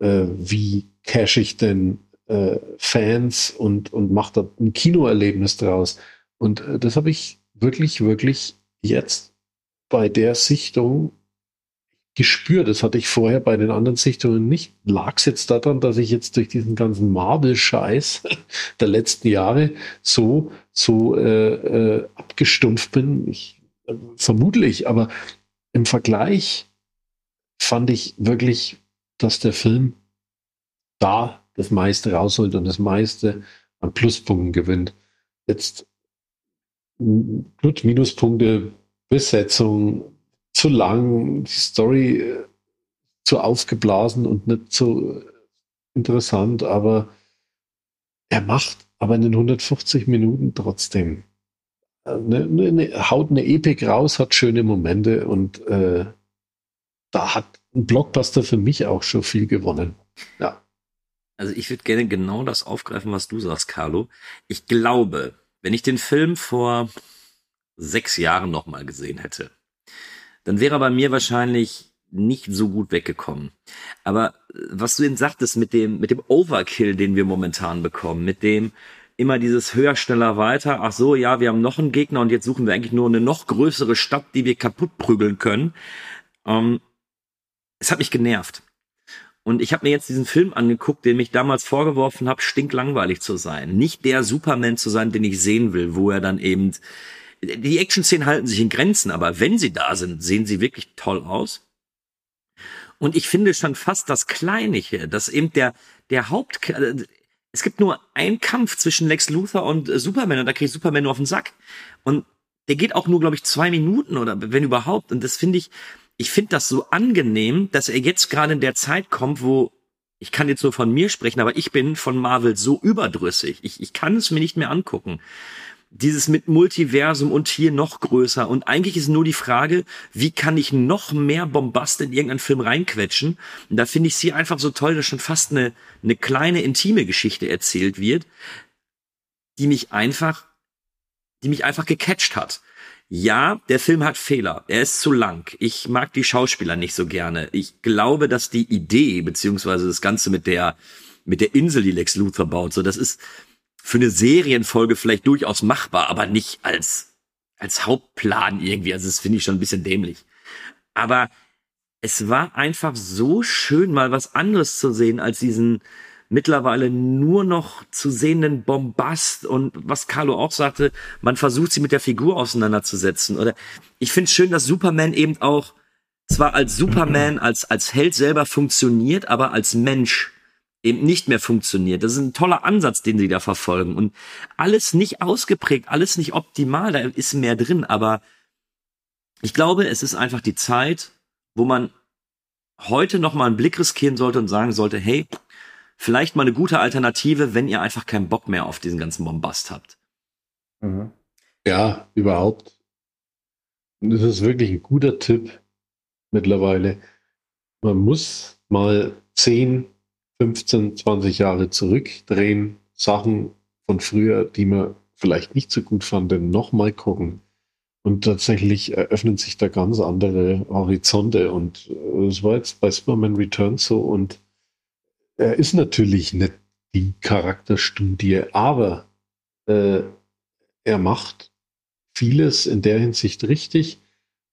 äh, wie cash ich denn äh, Fans und, und macht da ein Kinoerlebnis draus. Und äh, das habe ich wirklich, wirklich jetzt bei der Sichtung gespürt. Das hatte ich vorher bei den anderen Sichtungen nicht. Lag es jetzt daran, dass ich jetzt durch diesen ganzen Marvel-Scheiß der letzten Jahre so, so äh, äh, abgestumpft bin? Ich, äh, vermutlich, aber im Vergleich fand ich wirklich, dass der Film da das meiste rausholt und das meiste an Pluspunkten gewinnt. Jetzt gut, Minuspunkte, Besetzung, zu lang, die Story äh, zu aufgeblasen und nicht so interessant, aber er macht aber in den 150 Minuten trotzdem eine, eine, eine, haut eine Epik raus, hat schöne Momente und äh, da hat ein Blockbuster für mich auch schon viel gewonnen. Ja. Also ich würde gerne genau das aufgreifen, was du sagst, Carlo. Ich glaube, wenn ich den Film vor sechs Jahren nochmal gesehen hätte, dann wäre er bei mir wahrscheinlich nicht so gut weggekommen. Aber äh, was du eben sagtest mit dem, mit dem Overkill, den wir momentan bekommen, mit dem immer dieses höher, schneller, weiter, ach so, ja, wir haben noch einen Gegner und jetzt suchen wir eigentlich nur eine noch größere Stadt, die wir kaputt prügeln können. Ähm, es hat mich genervt. Und ich habe mir jetzt diesen Film angeguckt, den ich damals vorgeworfen habe, stinklangweilig zu sein. Nicht der Superman zu sein, den ich sehen will, wo er dann eben die Action-Szenen halten sich in Grenzen, aber wenn sie da sind, sehen sie wirklich toll aus. Und ich finde schon fast das Kleinliche, dass eben der, der Haupt, es gibt nur einen Kampf zwischen Lex Luthor und Superman und da kriegt Superman nur auf den Sack. Und der geht auch nur, glaube ich, zwei Minuten oder wenn überhaupt. Und das finde ich, ich finde das so angenehm, dass er jetzt gerade in der Zeit kommt, wo ich kann jetzt nur von mir sprechen, aber ich bin von Marvel so überdrüssig. Ich, ich kann es mir nicht mehr angucken dieses mit Multiversum und hier noch größer. Und eigentlich ist nur die Frage, wie kann ich noch mehr Bombast in irgendeinen Film reinquetschen? Und da finde ich sie einfach so toll, dass schon fast eine, eine kleine intime Geschichte erzählt wird, die mich einfach, die mich einfach gecatcht hat. Ja, der Film hat Fehler. Er ist zu lang. Ich mag die Schauspieler nicht so gerne. Ich glaube, dass die Idee, beziehungsweise das Ganze mit der, mit der Insel, die Lex Luthor baut, so, das ist, für eine Serienfolge vielleicht durchaus machbar, aber nicht als, als Hauptplan irgendwie. Also das finde ich schon ein bisschen dämlich. Aber es war einfach so schön, mal was anderes zu sehen als diesen mittlerweile nur noch zu sehenden Bombast und was Carlo auch sagte, man versucht sie mit der Figur auseinanderzusetzen. Oder ich finde es schön, dass Superman eben auch zwar als Superman, als, als Held selber funktioniert, aber als Mensch eben nicht mehr funktioniert. Das ist ein toller Ansatz, den sie da verfolgen. Und alles nicht ausgeprägt, alles nicht optimal, da ist mehr drin. Aber ich glaube, es ist einfach die Zeit, wo man heute noch mal einen Blick riskieren sollte und sagen sollte, hey, vielleicht mal eine gute Alternative, wenn ihr einfach keinen Bock mehr auf diesen ganzen Bombast habt. Mhm. Ja, überhaupt. Und das ist wirklich ein guter Tipp mittlerweile. Man muss mal zehn 15, 20 Jahre zurückdrehen, Sachen von früher, die man vielleicht nicht so gut fand, nochmal gucken. Und tatsächlich eröffnen sich da ganz andere Horizonte. Und es war jetzt bei Superman Returns so. Und er ist natürlich nicht die Charakterstudie, aber äh, er macht vieles in der Hinsicht richtig.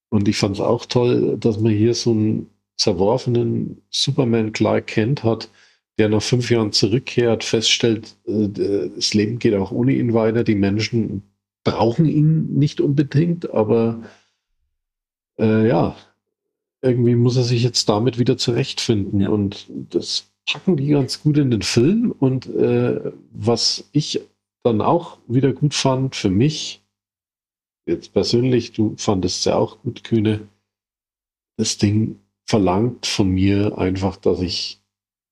Und ich fand es auch toll, dass man hier so einen zerworfenen Superman Clark Kent hat, der nach fünf Jahren zurückkehrt, feststellt, äh, das Leben geht auch ohne ihn weiter. Die Menschen brauchen ihn nicht unbedingt, aber äh, ja, irgendwie muss er sich jetzt damit wieder zurechtfinden. Ja. Und das packen die ganz gut in den Film. Und äh, was ich dann auch wieder gut fand für mich, jetzt persönlich, du fandest es ja auch gut, Kühne, das Ding verlangt von mir einfach, dass ich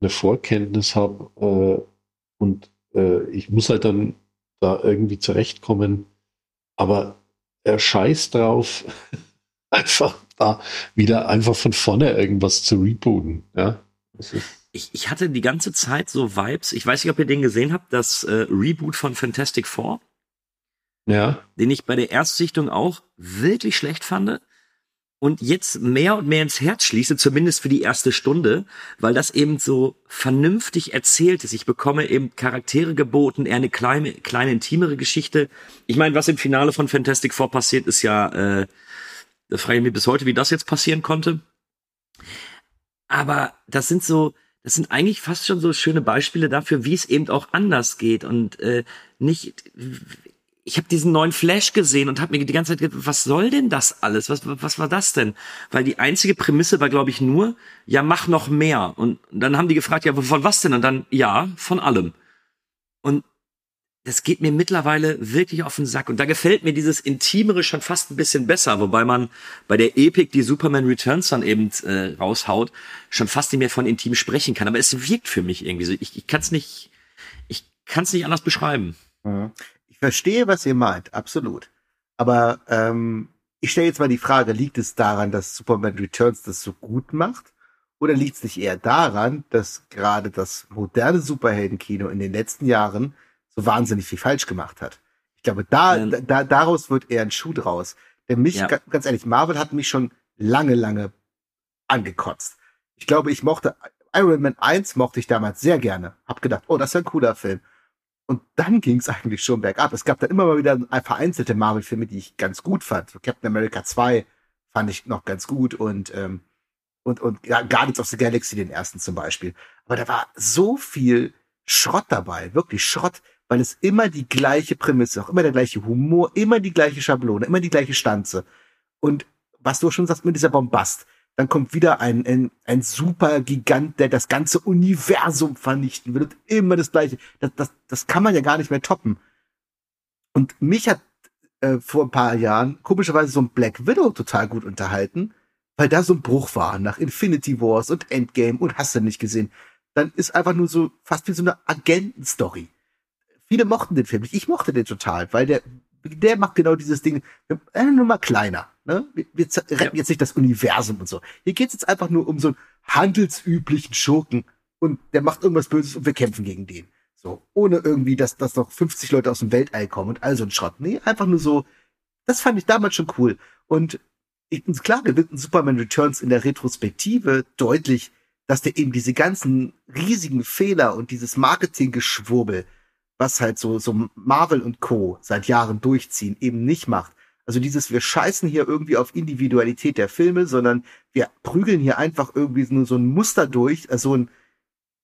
eine Vorkenntnis habe äh, und äh, ich muss halt dann da irgendwie zurechtkommen. Aber er scheißt drauf, einfach da wieder einfach von vorne irgendwas zu rebooten. Ja, Ich, ich hatte die ganze Zeit so Vibes. Ich weiß nicht, ob ihr den gesehen habt, das äh, Reboot von Fantastic Four, ja, den ich bei der Erstsichtung auch wirklich schlecht fand. Und jetzt mehr und mehr ins Herz schließe, zumindest für die erste Stunde, weil das eben so vernünftig erzählt ist. Ich bekomme eben Charaktere geboten, eher eine kleine, kleine intimere Geschichte. Ich meine, was im Finale von Fantastic Four passiert, ist ja, äh, da frage ich mich bis heute, wie das jetzt passieren konnte. Aber das sind so, das sind eigentlich fast schon so schöne Beispiele dafür, wie es eben auch anders geht und äh, nicht. Ich habe diesen neuen Flash gesehen und habe mir die ganze Zeit gedacht, was soll denn das alles? Was, was war das denn? Weil die einzige Prämisse war, glaube ich, nur, ja, mach noch mehr. Und dann haben die gefragt, ja, von was denn? Und dann, ja, von allem. Und das geht mir mittlerweile wirklich auf den Sack. Und da gefällt mir dieses Intimere schon fast ein bisschen besser, wobei man bei der Epic, die Superman Returns dann eben äh, raushaut, schon fast nicht mehr von intim sprechen kann. Aber es wirkt für mich irgendwie so. Ich, ich kann es nicht, ich kann es nicht anders beschreiben. Ich verstehe, was ihr meint, absolut. Aber ähm, ich stelle jetzt mal die Frage, liegt es daran, dass Superman Returns das so gut macht? Oder liegt es nicht eher daran, dass gerade das moderne Superheldenkino in den letzten Jahren so wahnsinnig viel falsch gemacht hat? Ich glaube, da, Ähm. da, da daraus wird eher ein Schuh draus. Denn mich, Ja. ga- ganz ehrlich, Marvel hat mich schon lange, lange angekotzt. Ich glaube, ich mochte Iron Man 1 mochte ich damals sehr gerne. Hab gedacht, oh, das ist ein cooler Film. Und dann ging es eigentlich schon bergab. Es gab dann immer mal wieder vereinzelte Marvel-Filme, die ich ganz gut fand. So Captain America 2 fand ich noch ganz gut und, ähm, und, und ja, Guardians of the Galaxy, den ersten zum Beispiel. Aber da war so viel Schrott dabei, wirklich Schrott, weil es immer die gleiche Prämisse, auch immer der gleiche Humor, immer die gleiche Schablone, immer die gleiche Stanze. Und was du schon sagst mit dieser Bombast, dann kommt wieder ein, ein, ein super Gigant, der das ganze Universum vernichten will und immer das Gleiche. Das, das, das kann man ja gar nicht mehr toppen. Und mich hat äh, vor ein paar Jahren komischerweise so ein Black Widow total gut unterhalten, weil da so ein Bruch war nach Infinity Wars und Endgame und hast du nicht gesehen. Dann ist einfach nur so fast wie so eine Agentenstory. Viele mochten den Film nicht. Ich mochte den total, weil der, der macht genau dieses Ding, äh, nur mal kleiner. Ne? Wir, wir retten jetzt nicht das Universum und so. Hier geht's jetzt einfach nur um so einen handelsüblichen Schurken und der macht irgendwas Böses und wir kämpfen gegen den. So, ohne irgendwie, dass, dass noch 50 Leute aus dem Weltall kommen und all so ein Schrott. Nee, einfach nur so, das fand ich damals schon cool. Und ich, klar gewinnt Superman Returns in der Retrospektive deutlich, dass der eben diese ganzen riesigen Fehler und dieses Marketinggeschwurbel, was halt so, so Marvel und Co. seit Jahren durchziehen, eben nicht macht. Also dieses, wir scheißen hier irgendwie auf Individualität der Filme, sondern wir prügeln hier einfach irgendwie nur so ein Muster durch, also ein,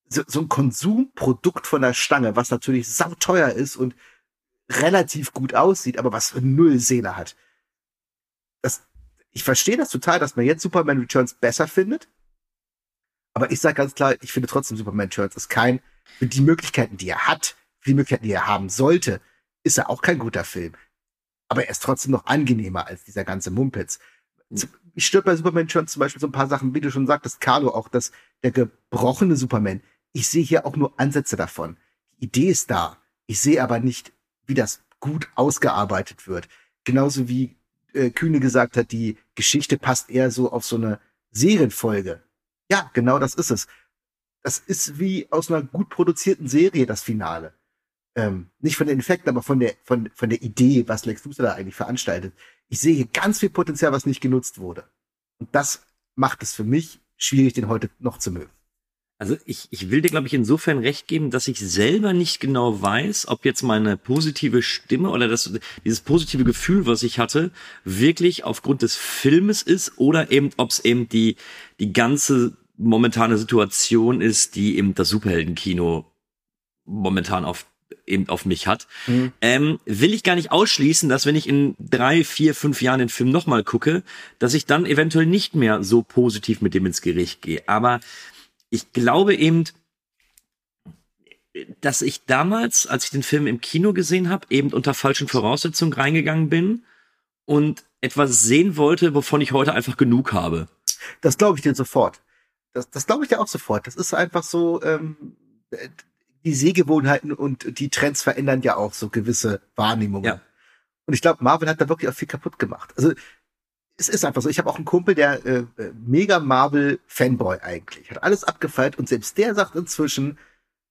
so, so ein Konsumprodukt von der Stange, was natürlich sauteuer ist und relativ gut aussieht, aber was null Seele hat. Das, ich verstehe das total, dass man jetzt Superman Returns besser findet. Aber ich sage ganz klar, ich finde trotzdem Superman Returns ist kein, für die Möglichkeiten, die er hat, für die Möglichkeiten, die er haben sollte, ist er auch kein guter Film. Aber er ist trotzdem noch angenehmer als dieser ganze Mumpitz. Ich stört bei Superman Returns zum Beispiel so ein paar Sachen, wie du schon sagtest, Carlo, auch das, der gebrochene Superman. Ich sehe hier auch nur Ansätze davon. Die Idee ist da. Ich sehe aber nicht, wie das gut ausgearbeitet wird. Genauso wie äh, Kühne gesagt hat, die Geschichte passt eher so auf so eine Serienfolge. Ja, genau das ist es. Das ist wie aus einer gut produzierten Serie das Finale. Ähm, nicht von den Effekten, aber von der, von, von der Idee, was Lex Luthor da eigentlich veranstaltet. Ich sehe hier ganz viel Potenzial, was nicht genutzt wurde. Und das macht es für mich schwierig, den heute noch zu mögen. Also ich, ich will dir, glaube ich, insofern recht geben, dass ich selber nicht genau weiß, ob jetzt meine positive Stimme oder das, dieses positive Gefühl, was ich hatte, wirklich aufgrund des Filmes ist oder eben, ob es eben die, die ganze momentane Situation ist, die eben das Superheldenkino momentan auf eben auf mich hat, mhm. ähm, will ich gar nicht ausschließen, dass wenn ich in drei, vier, fünf Jahren den Film nochmal gucke, dass ich dann eventuell nicht mehr so positiv mit dem ins Gericht gehe. Aber ich glaube eben, dass ich damals, als ich den Film im Kino gesehen habe, eben unter falschen Voraussetzungen reingegangen bin und etwas sehen wollte, wovon ich heute einfach genug habe. Das glaube ich dir sofort. Das, das glaube ich dir auch sofort. Das ist einfach so, ähm, die Sehgewohnheiten und die Trends verändern ja auch so gewisse Wahrnehmungen. Ja. Und ich glaube, Marvel hat da wirklich auch viel kaputt gemacht. Also es ist einfach so. Ich habe auch einen Kumpel, der äh, äh mega Marvel-Fanboy eigentlich. Hat alles abgefeiert und selbst der sagt inzwischen,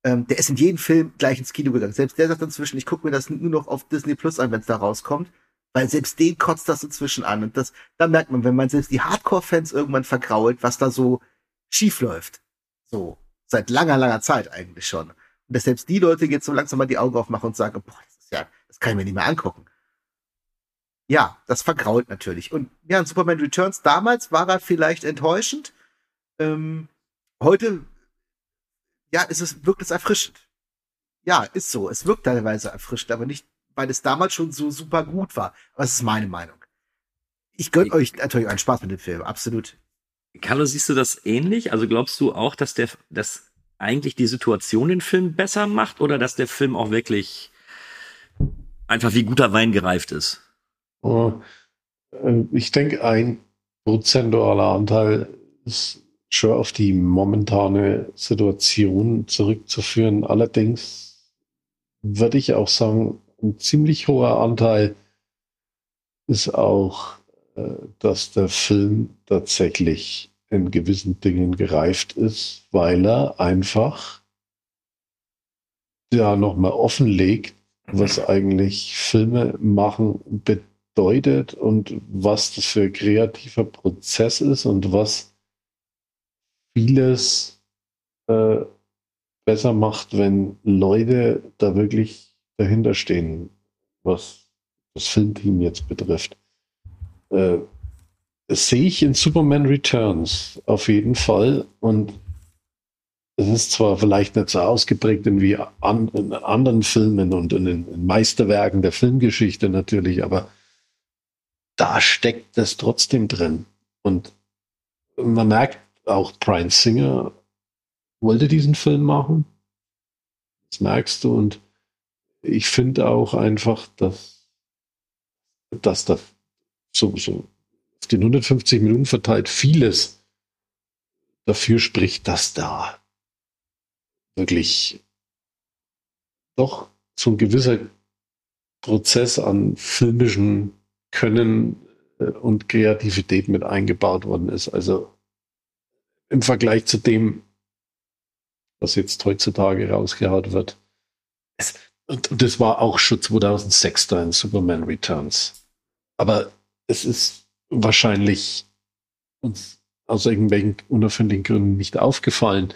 ähm, der ist in jedem Film gleich ins Kino gegangen. Selbst der sagt inzwischen, ich gucke mir das nur noch auf Disney Plus an, wenn es da rauskommt. Weil selbst den kotzt das inzwischen an. Und das, da merkt man, wenn man selbst die Hardcore-Fans irgendwann vergrault, was da so schief läuft. So. Seit langer, langer Zeit eigentlich schon. Dass selbst die Leute jetzt so langsam mal die Augen aufmachen und sagen, boah, das ist ja, das kann ich mir nicht mehr angucken. Ja, das vergrault natürlich. Und ja, Superman Returns damals war er vielleicht enttäuschend. Ähm, heute, ja, ist es, wirkt es erfrischend. Ja, ist so. Es wirkt teilweise erfrischend, aber nicht weil es damals schon so super gut war. Aber das ist meine Meinung. Ich gönne euch natürlich einen Spaß mit dem Film, absolut. Carlo, siehst du das ähnlich? Also glaubst du auch, dass der, dass eigentlich die Situation den Film besser macht oder dass der Film auch wirklich einfach wie guter Wein gereift ist? Oh, äh, ich denke, ein prozentualer Anteil ist schon auf die momentane Situation zurückzuführen. Allerdings würde ich auch sagen, ein ziemlich hoher Anteil ist auch, äh, dass der Film tatsächlich in gewissen Dingen gereift ist, weil er einfach ja nochmal offenlegt, was eigentlich Filme machen bedeutet und was das für ein kreativer Prozess ist und was vieles äh, besser macht, wenn Leute da wirklich dahinter stehen, was das Filmteam jetzt betrifft. Äh, sehe ich in Superman Returns auf jeden Fall. Und es ist zwar vielleicht nicht so ausgeprägt wie an, in anderen Filmen und in den Meisterwerken der Filmgeschichte natürlich, aber da steckt es trotzdem drin. Und man merkt auch, Brian Singer wollte diesen Film machen. Das merkst du. Und ich finde auch einfach, dass, dass da so, so den 150 Minuten verteilt vieles dafür spricht, dass da wirklich doch so ein gewisser Prozess an filmischen Können äh, und Kreativität mit eingebaut worden ist. Also im Vergleich zu dem, was jetzt heutzutage rausgehaut wird. Es, und, und das war auch schon 2006 da in Superman Returns. Aber es ist wahrscheinlich uns aus irgendwelchen unerfindlichen Gründen nicht aufgefallen,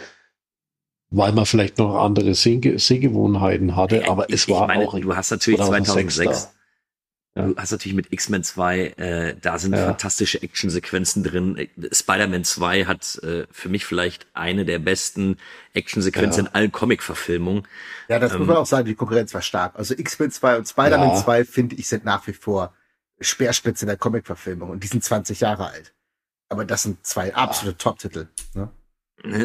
weil man vielleicht noch andere Seh Sehgewohnheiten hatte, aber es war meine, auch. Du hast natürlich 2006, 2006 ja. Du hast natürlich mit X-Men 2, äh, da sind ja. fantastische Actionsequenzen drin. Spider-Man 2 hat äh, für mich vielleicht eine der besten Actionsequenzen ja. in allen Comic-Verfilmungen. Ja, das ähm, muss man auch sagen, die Konkurrenz war stark. Also X-Men 2 und Spider-Man 2, finde ich, sind nach wie vor Speerspitze in der Comic-Verfilmung und die sind 20 Jahre alt. Aber das sind zwei absolute Top-Titel. Ne?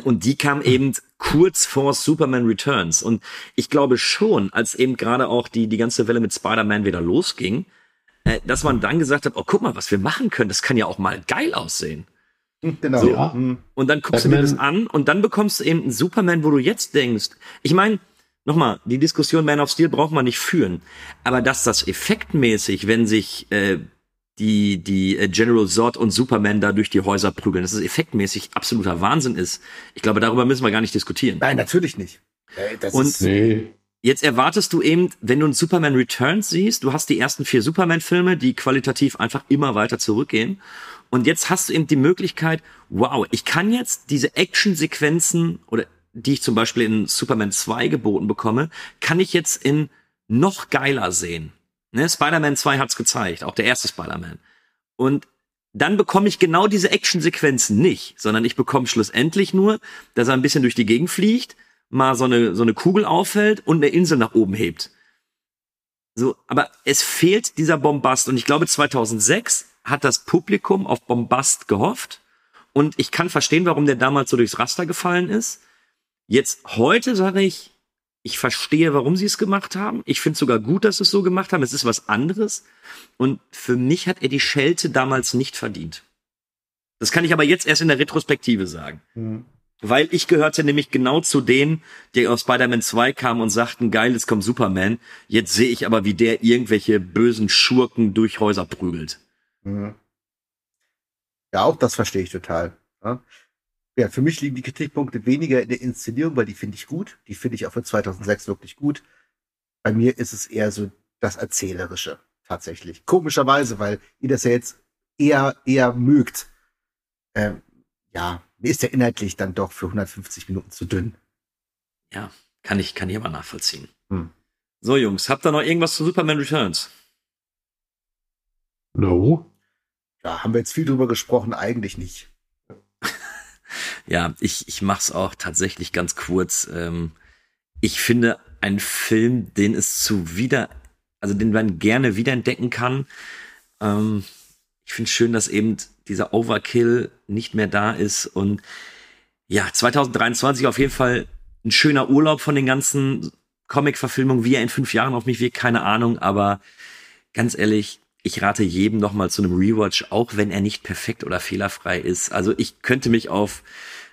Und die kam eben kurz vor Superman Returns. Und ich glaube schon, als eben gerade auch die, die ganze Welle mit Spider-Man wieder losging, äh, dass man dann gesagt hat, oh, guck mal, was wir machen können, das kann ja auch mal geil aussehen. Hm, genau. So. Ja. Hm. Und dann guckst Batman. du dir das an und dann bekommst du eben einen Superman, wo du jetzt denkst, ich meine, nochmal, die Diskussion Man of Steel braucht man nicht führen. Aber dass das effektmäßig, wenn sich äh, die, die äh, General Zod und Superman da durch die Häuser prügeln, dass es effektmäßig absoluter Wahnsinn ist. Ich glaube, darüber müssen wir gar nicht diskutieren. Nein, natürlich nicht. Das und nee. Jetzt erwartest du eben, wenn du einen Superman Returns siehst, du hast die ersten vier Superman-Filme, die qualitativ einfach immer weiter zurückgehen. Und jetzt hast du eben die Möglichkeit, wow, ich kann jetzt diese Action-Sequenzen oder die ich zum Beispiel in Superman 2 geboten bekomme, kann ich jetzt in noch geiler sehen. Ne? Spider-Man 2 hat's gezeigt, auch der erste Spider-Man. Und dann bekomme ich genau diese Action-Sequenzen nicht, sondern ich bekomme schlussendlich nur, dass er ein bisschen durch die Gegend fliegt mal so eine, so eine Kugel auffällt und eine Insel nach oben hebt. So, aber es fehlt dieser Bombast und ich glaube 2006 hat das Publikum auf Bombast gehofft und ich kann verstehen, warum der damals so durchs Raster gefallen ist. Jetzt heute sage ich, ich verstehe, warum sie es gemacht haben. Ich finde sogar gut, dass sie es so gemacht haben. Es ist was anderes. Und für mich hat er die Schelte damals nicht verdient. Das kann ich aber jetzt erst in der Retrospektive sagen. Mhm. Weil ich gehörte nämlich genau zu denen, die aus Spider-Man 2 kamen und sagten, geil, jetzt kommt Superman. Jetzt sehe ich aber, wie der irgendwelche bösen Schurken durch Häuser prügelt. Mhm. Ja, auch das verstehe ich total. Ja. Ja, für mich liegen die Kritikpunkte weniger in der Inszenierung, weil die finde ich gut. Die finde ich auch für 2006 wirklich gut. Bei mir ist es eher so das Erzählerische, tatsächlich. Komischerweise, weil ihr das ja jetzt eher, eher mögt. Ähm, ja, mir ist der inhaltlich dann doch für 150 Minuten zu dünn. Ja, kann ich, kann ich aber nachvollziehen. Hm. So, Jungs, habt ihr noch irgendwas zu Superman Returns? No. Ja, haben wir jetzt viel drüber gesprochen, eigentlich nicht. Ja, ich, ich mach's auch tatsächlich ganz kurz. Ähm, ich finde einen Film, den es zu wieder, also den man gerne wiederentdecken kann. Ähm, ich finde schön, dass eben dieser Overkill nicht mehr da ist und ja, 2023 auf jeden Fall ein schöner Urlaub von den ganzen Comic-Verfilmungen, wie er in fünf Jahren auf mich wirkt, keine Ahnung, aber ganz ehrlich, ich rate jedem nochmal zu einem Rewatch, auch wenn er nicht perfekt oder fehlerfrei ist. Also ich könnte mich auf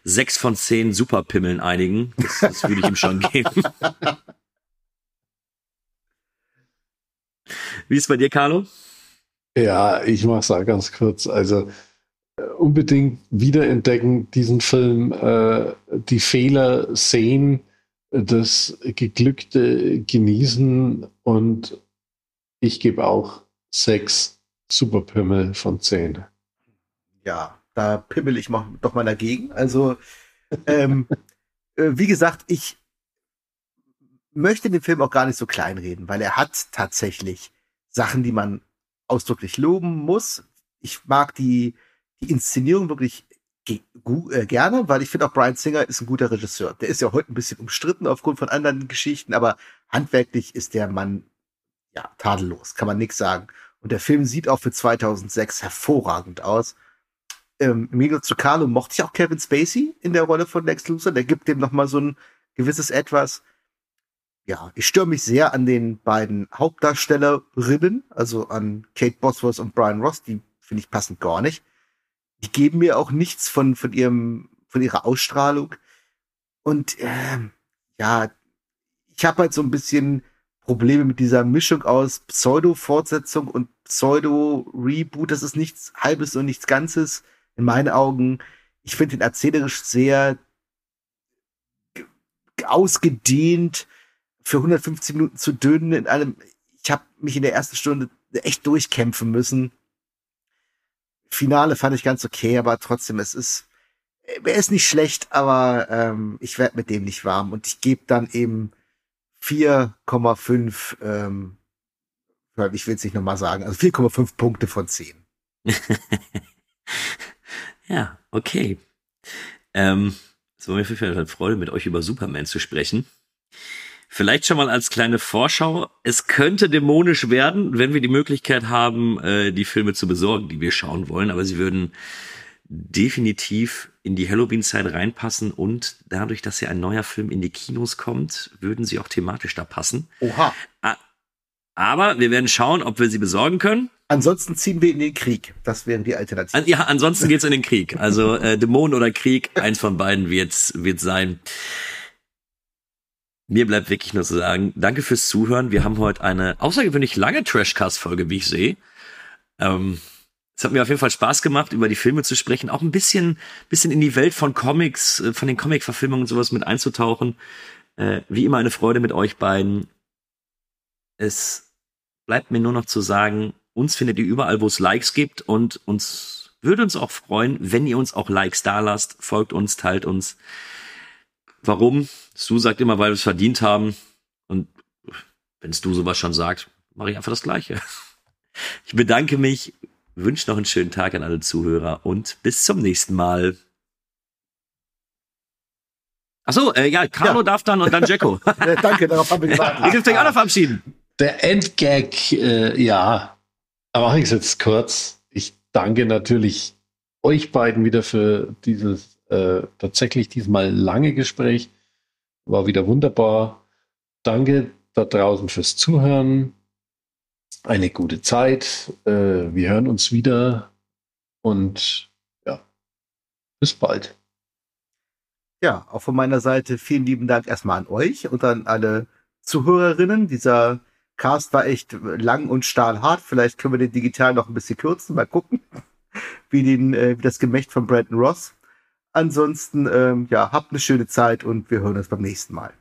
sechs von zehn Superpimmeln einigen. Das, das würde ich ihm schon geben. Wie ist bei dir, Carlo? Ja, ich mach's da ganz kurz. Also äh, unbedingt wiederentdecken diesen Film, äh, die Fehler sehen, das Geglückte genießen und ich gebe auch sechs Superpimmel von zehn. Ja, da pimmel ich mal, doch mal dagegen. Also, ähm, äh, wie gesagt, ich möchte den Film auch gar nicht so kleinreden, weil er hat tatsächlich Sachen, die man ausdrücklich loben muss. Ich mag die, die Inszenierung wirklich ge äh, gerne, weil ich finde auch Brian Singer ist ein guter Regisseur. Der ist ja heute ein bisschen umstritten aufgrund von anderen Geschichten, aber handwerklich ist der Mann ja tadellos, kann man nichts sagen. Und der Film sieht auch für 2006 hervorragend aus. Ähm, Emilio Zuccalo mochte ich auch Kevin Spacey in der Rolle von Lex Luthor. Der gibt dem noch mal so ein gewisses Etwas ja, ich störe mich sehr an den beiden Hauptdarstellerinnen, also an Kate Bosworth und Brian Ross, die finde ich passend gar nicht. Die geben mir auch nichts von, von ihrem, von ihrer Ausstrahlung. Und äh, ja, ich habe halt so ein bisschen Probleme mit dieser Mischung aus Pseudo-Fortsetzung und Pseudo-Reboot. Das ist nichts Halbes und nichts Ganzes in meinen Augen. Ich finde den erzählerisch sehr ausgedehnt für 150 Minuten zu dünn in einem, ich habe mich in der ersten Stunde echt durchkämpfen müssen. Finale fand ich ganz okay, aber trotzdem, es ist, er ist nicht schlecht, aber ähm, ich werde mit dem nicht warm und ich gebe dann eben 4,5, ähm, ich will es nicht nochmal sagen, also 4,5 Punkte von 10. ja, okay. Ähm, es war mir für eine Freude, mit euch über Superman zu sprechen. Vielleicht schon mal als kleine Vorschau. Es könnte dämonisch werden, wenn wir die Möglichkeit haben, äh, die Filme zu besorgen, die wir schauen wollen. Aber sie würden definitiv in die Halloween-Zeit reinpassen und dadurch, dass ja ein neuer Film in die Kinos kommt, würden sie auch thematisch da passen. Oha. Aber wir werden schauen, ob wir sie besorgen können. Ansonsten ziehen wir in den Krieg. Das wäre die Alternative. Ja, ansonsten geht's in den Krieg. Also äh, Dämonen oder Krieg, eins von beiden wird's wird sein. Mir bleibt wirklich nur zu sagen, danke fürs Zuhören. Wir haben heute eine außergewöhnlich lange Trashcast-Folge, wie ich sehe. Ähm, es hat mir auf jeden Fall Spaß gemacht, über die Filme zu sprechen, auch ein bisschen, bisschen in die Welt von Comics, äh, von den Comic-Verfilmungen und sowas mit einzutauchen. Äh, wie immer eine Freude mit euch beiden. Es bleibt mir nur noch zu sagen, uns findet ihr überall, wo es Likes gibt und uns würde uns auch freuen, wenn ihr uns auch Likes da lasst, folgt uns, teilt uns. Warum? Stu sagt immer, weil wir es verdient haben. Und wenn Stu sowas schon sagt, mache ich einfach das Gleiche. Ich bedanke mich, wünsche noch einen schönen Tag an alle Zuhörer und bis zum nächsten Mal. Ach so, äh, ja, Carlo Ja. darf dann und dann Jacko. Äh, danke, darauf haben wir gewartet. Ihr dürft euch auch noch verabschieden. Der Endgag, äh, ja, da mache ich es jetzt kurz. Ich danke natürlich euch beiden wieder für dieses äh, tatsächlich diesmal lange Gespräch. War wieder wunderbar. Danke da draußen fürs Zuhören. Eine gute Zeit. Äh, wir hören uns wieder und ja, bis bald. Ja, auch von meiner Seite vielen lieben Dank erstmal an euch und an alle Zuhörerinnen. Dieser Cast war echt lang und stahlhart. Vielleicht können wir den digital noch ein bisschen kürzen. Mal gucken, wie, den, äh, wie das Gemächt von Brandon Ross. Ansonsten, ähm, ja, habt eine schöne Zeit und wir hören uns beim nächsten Mal.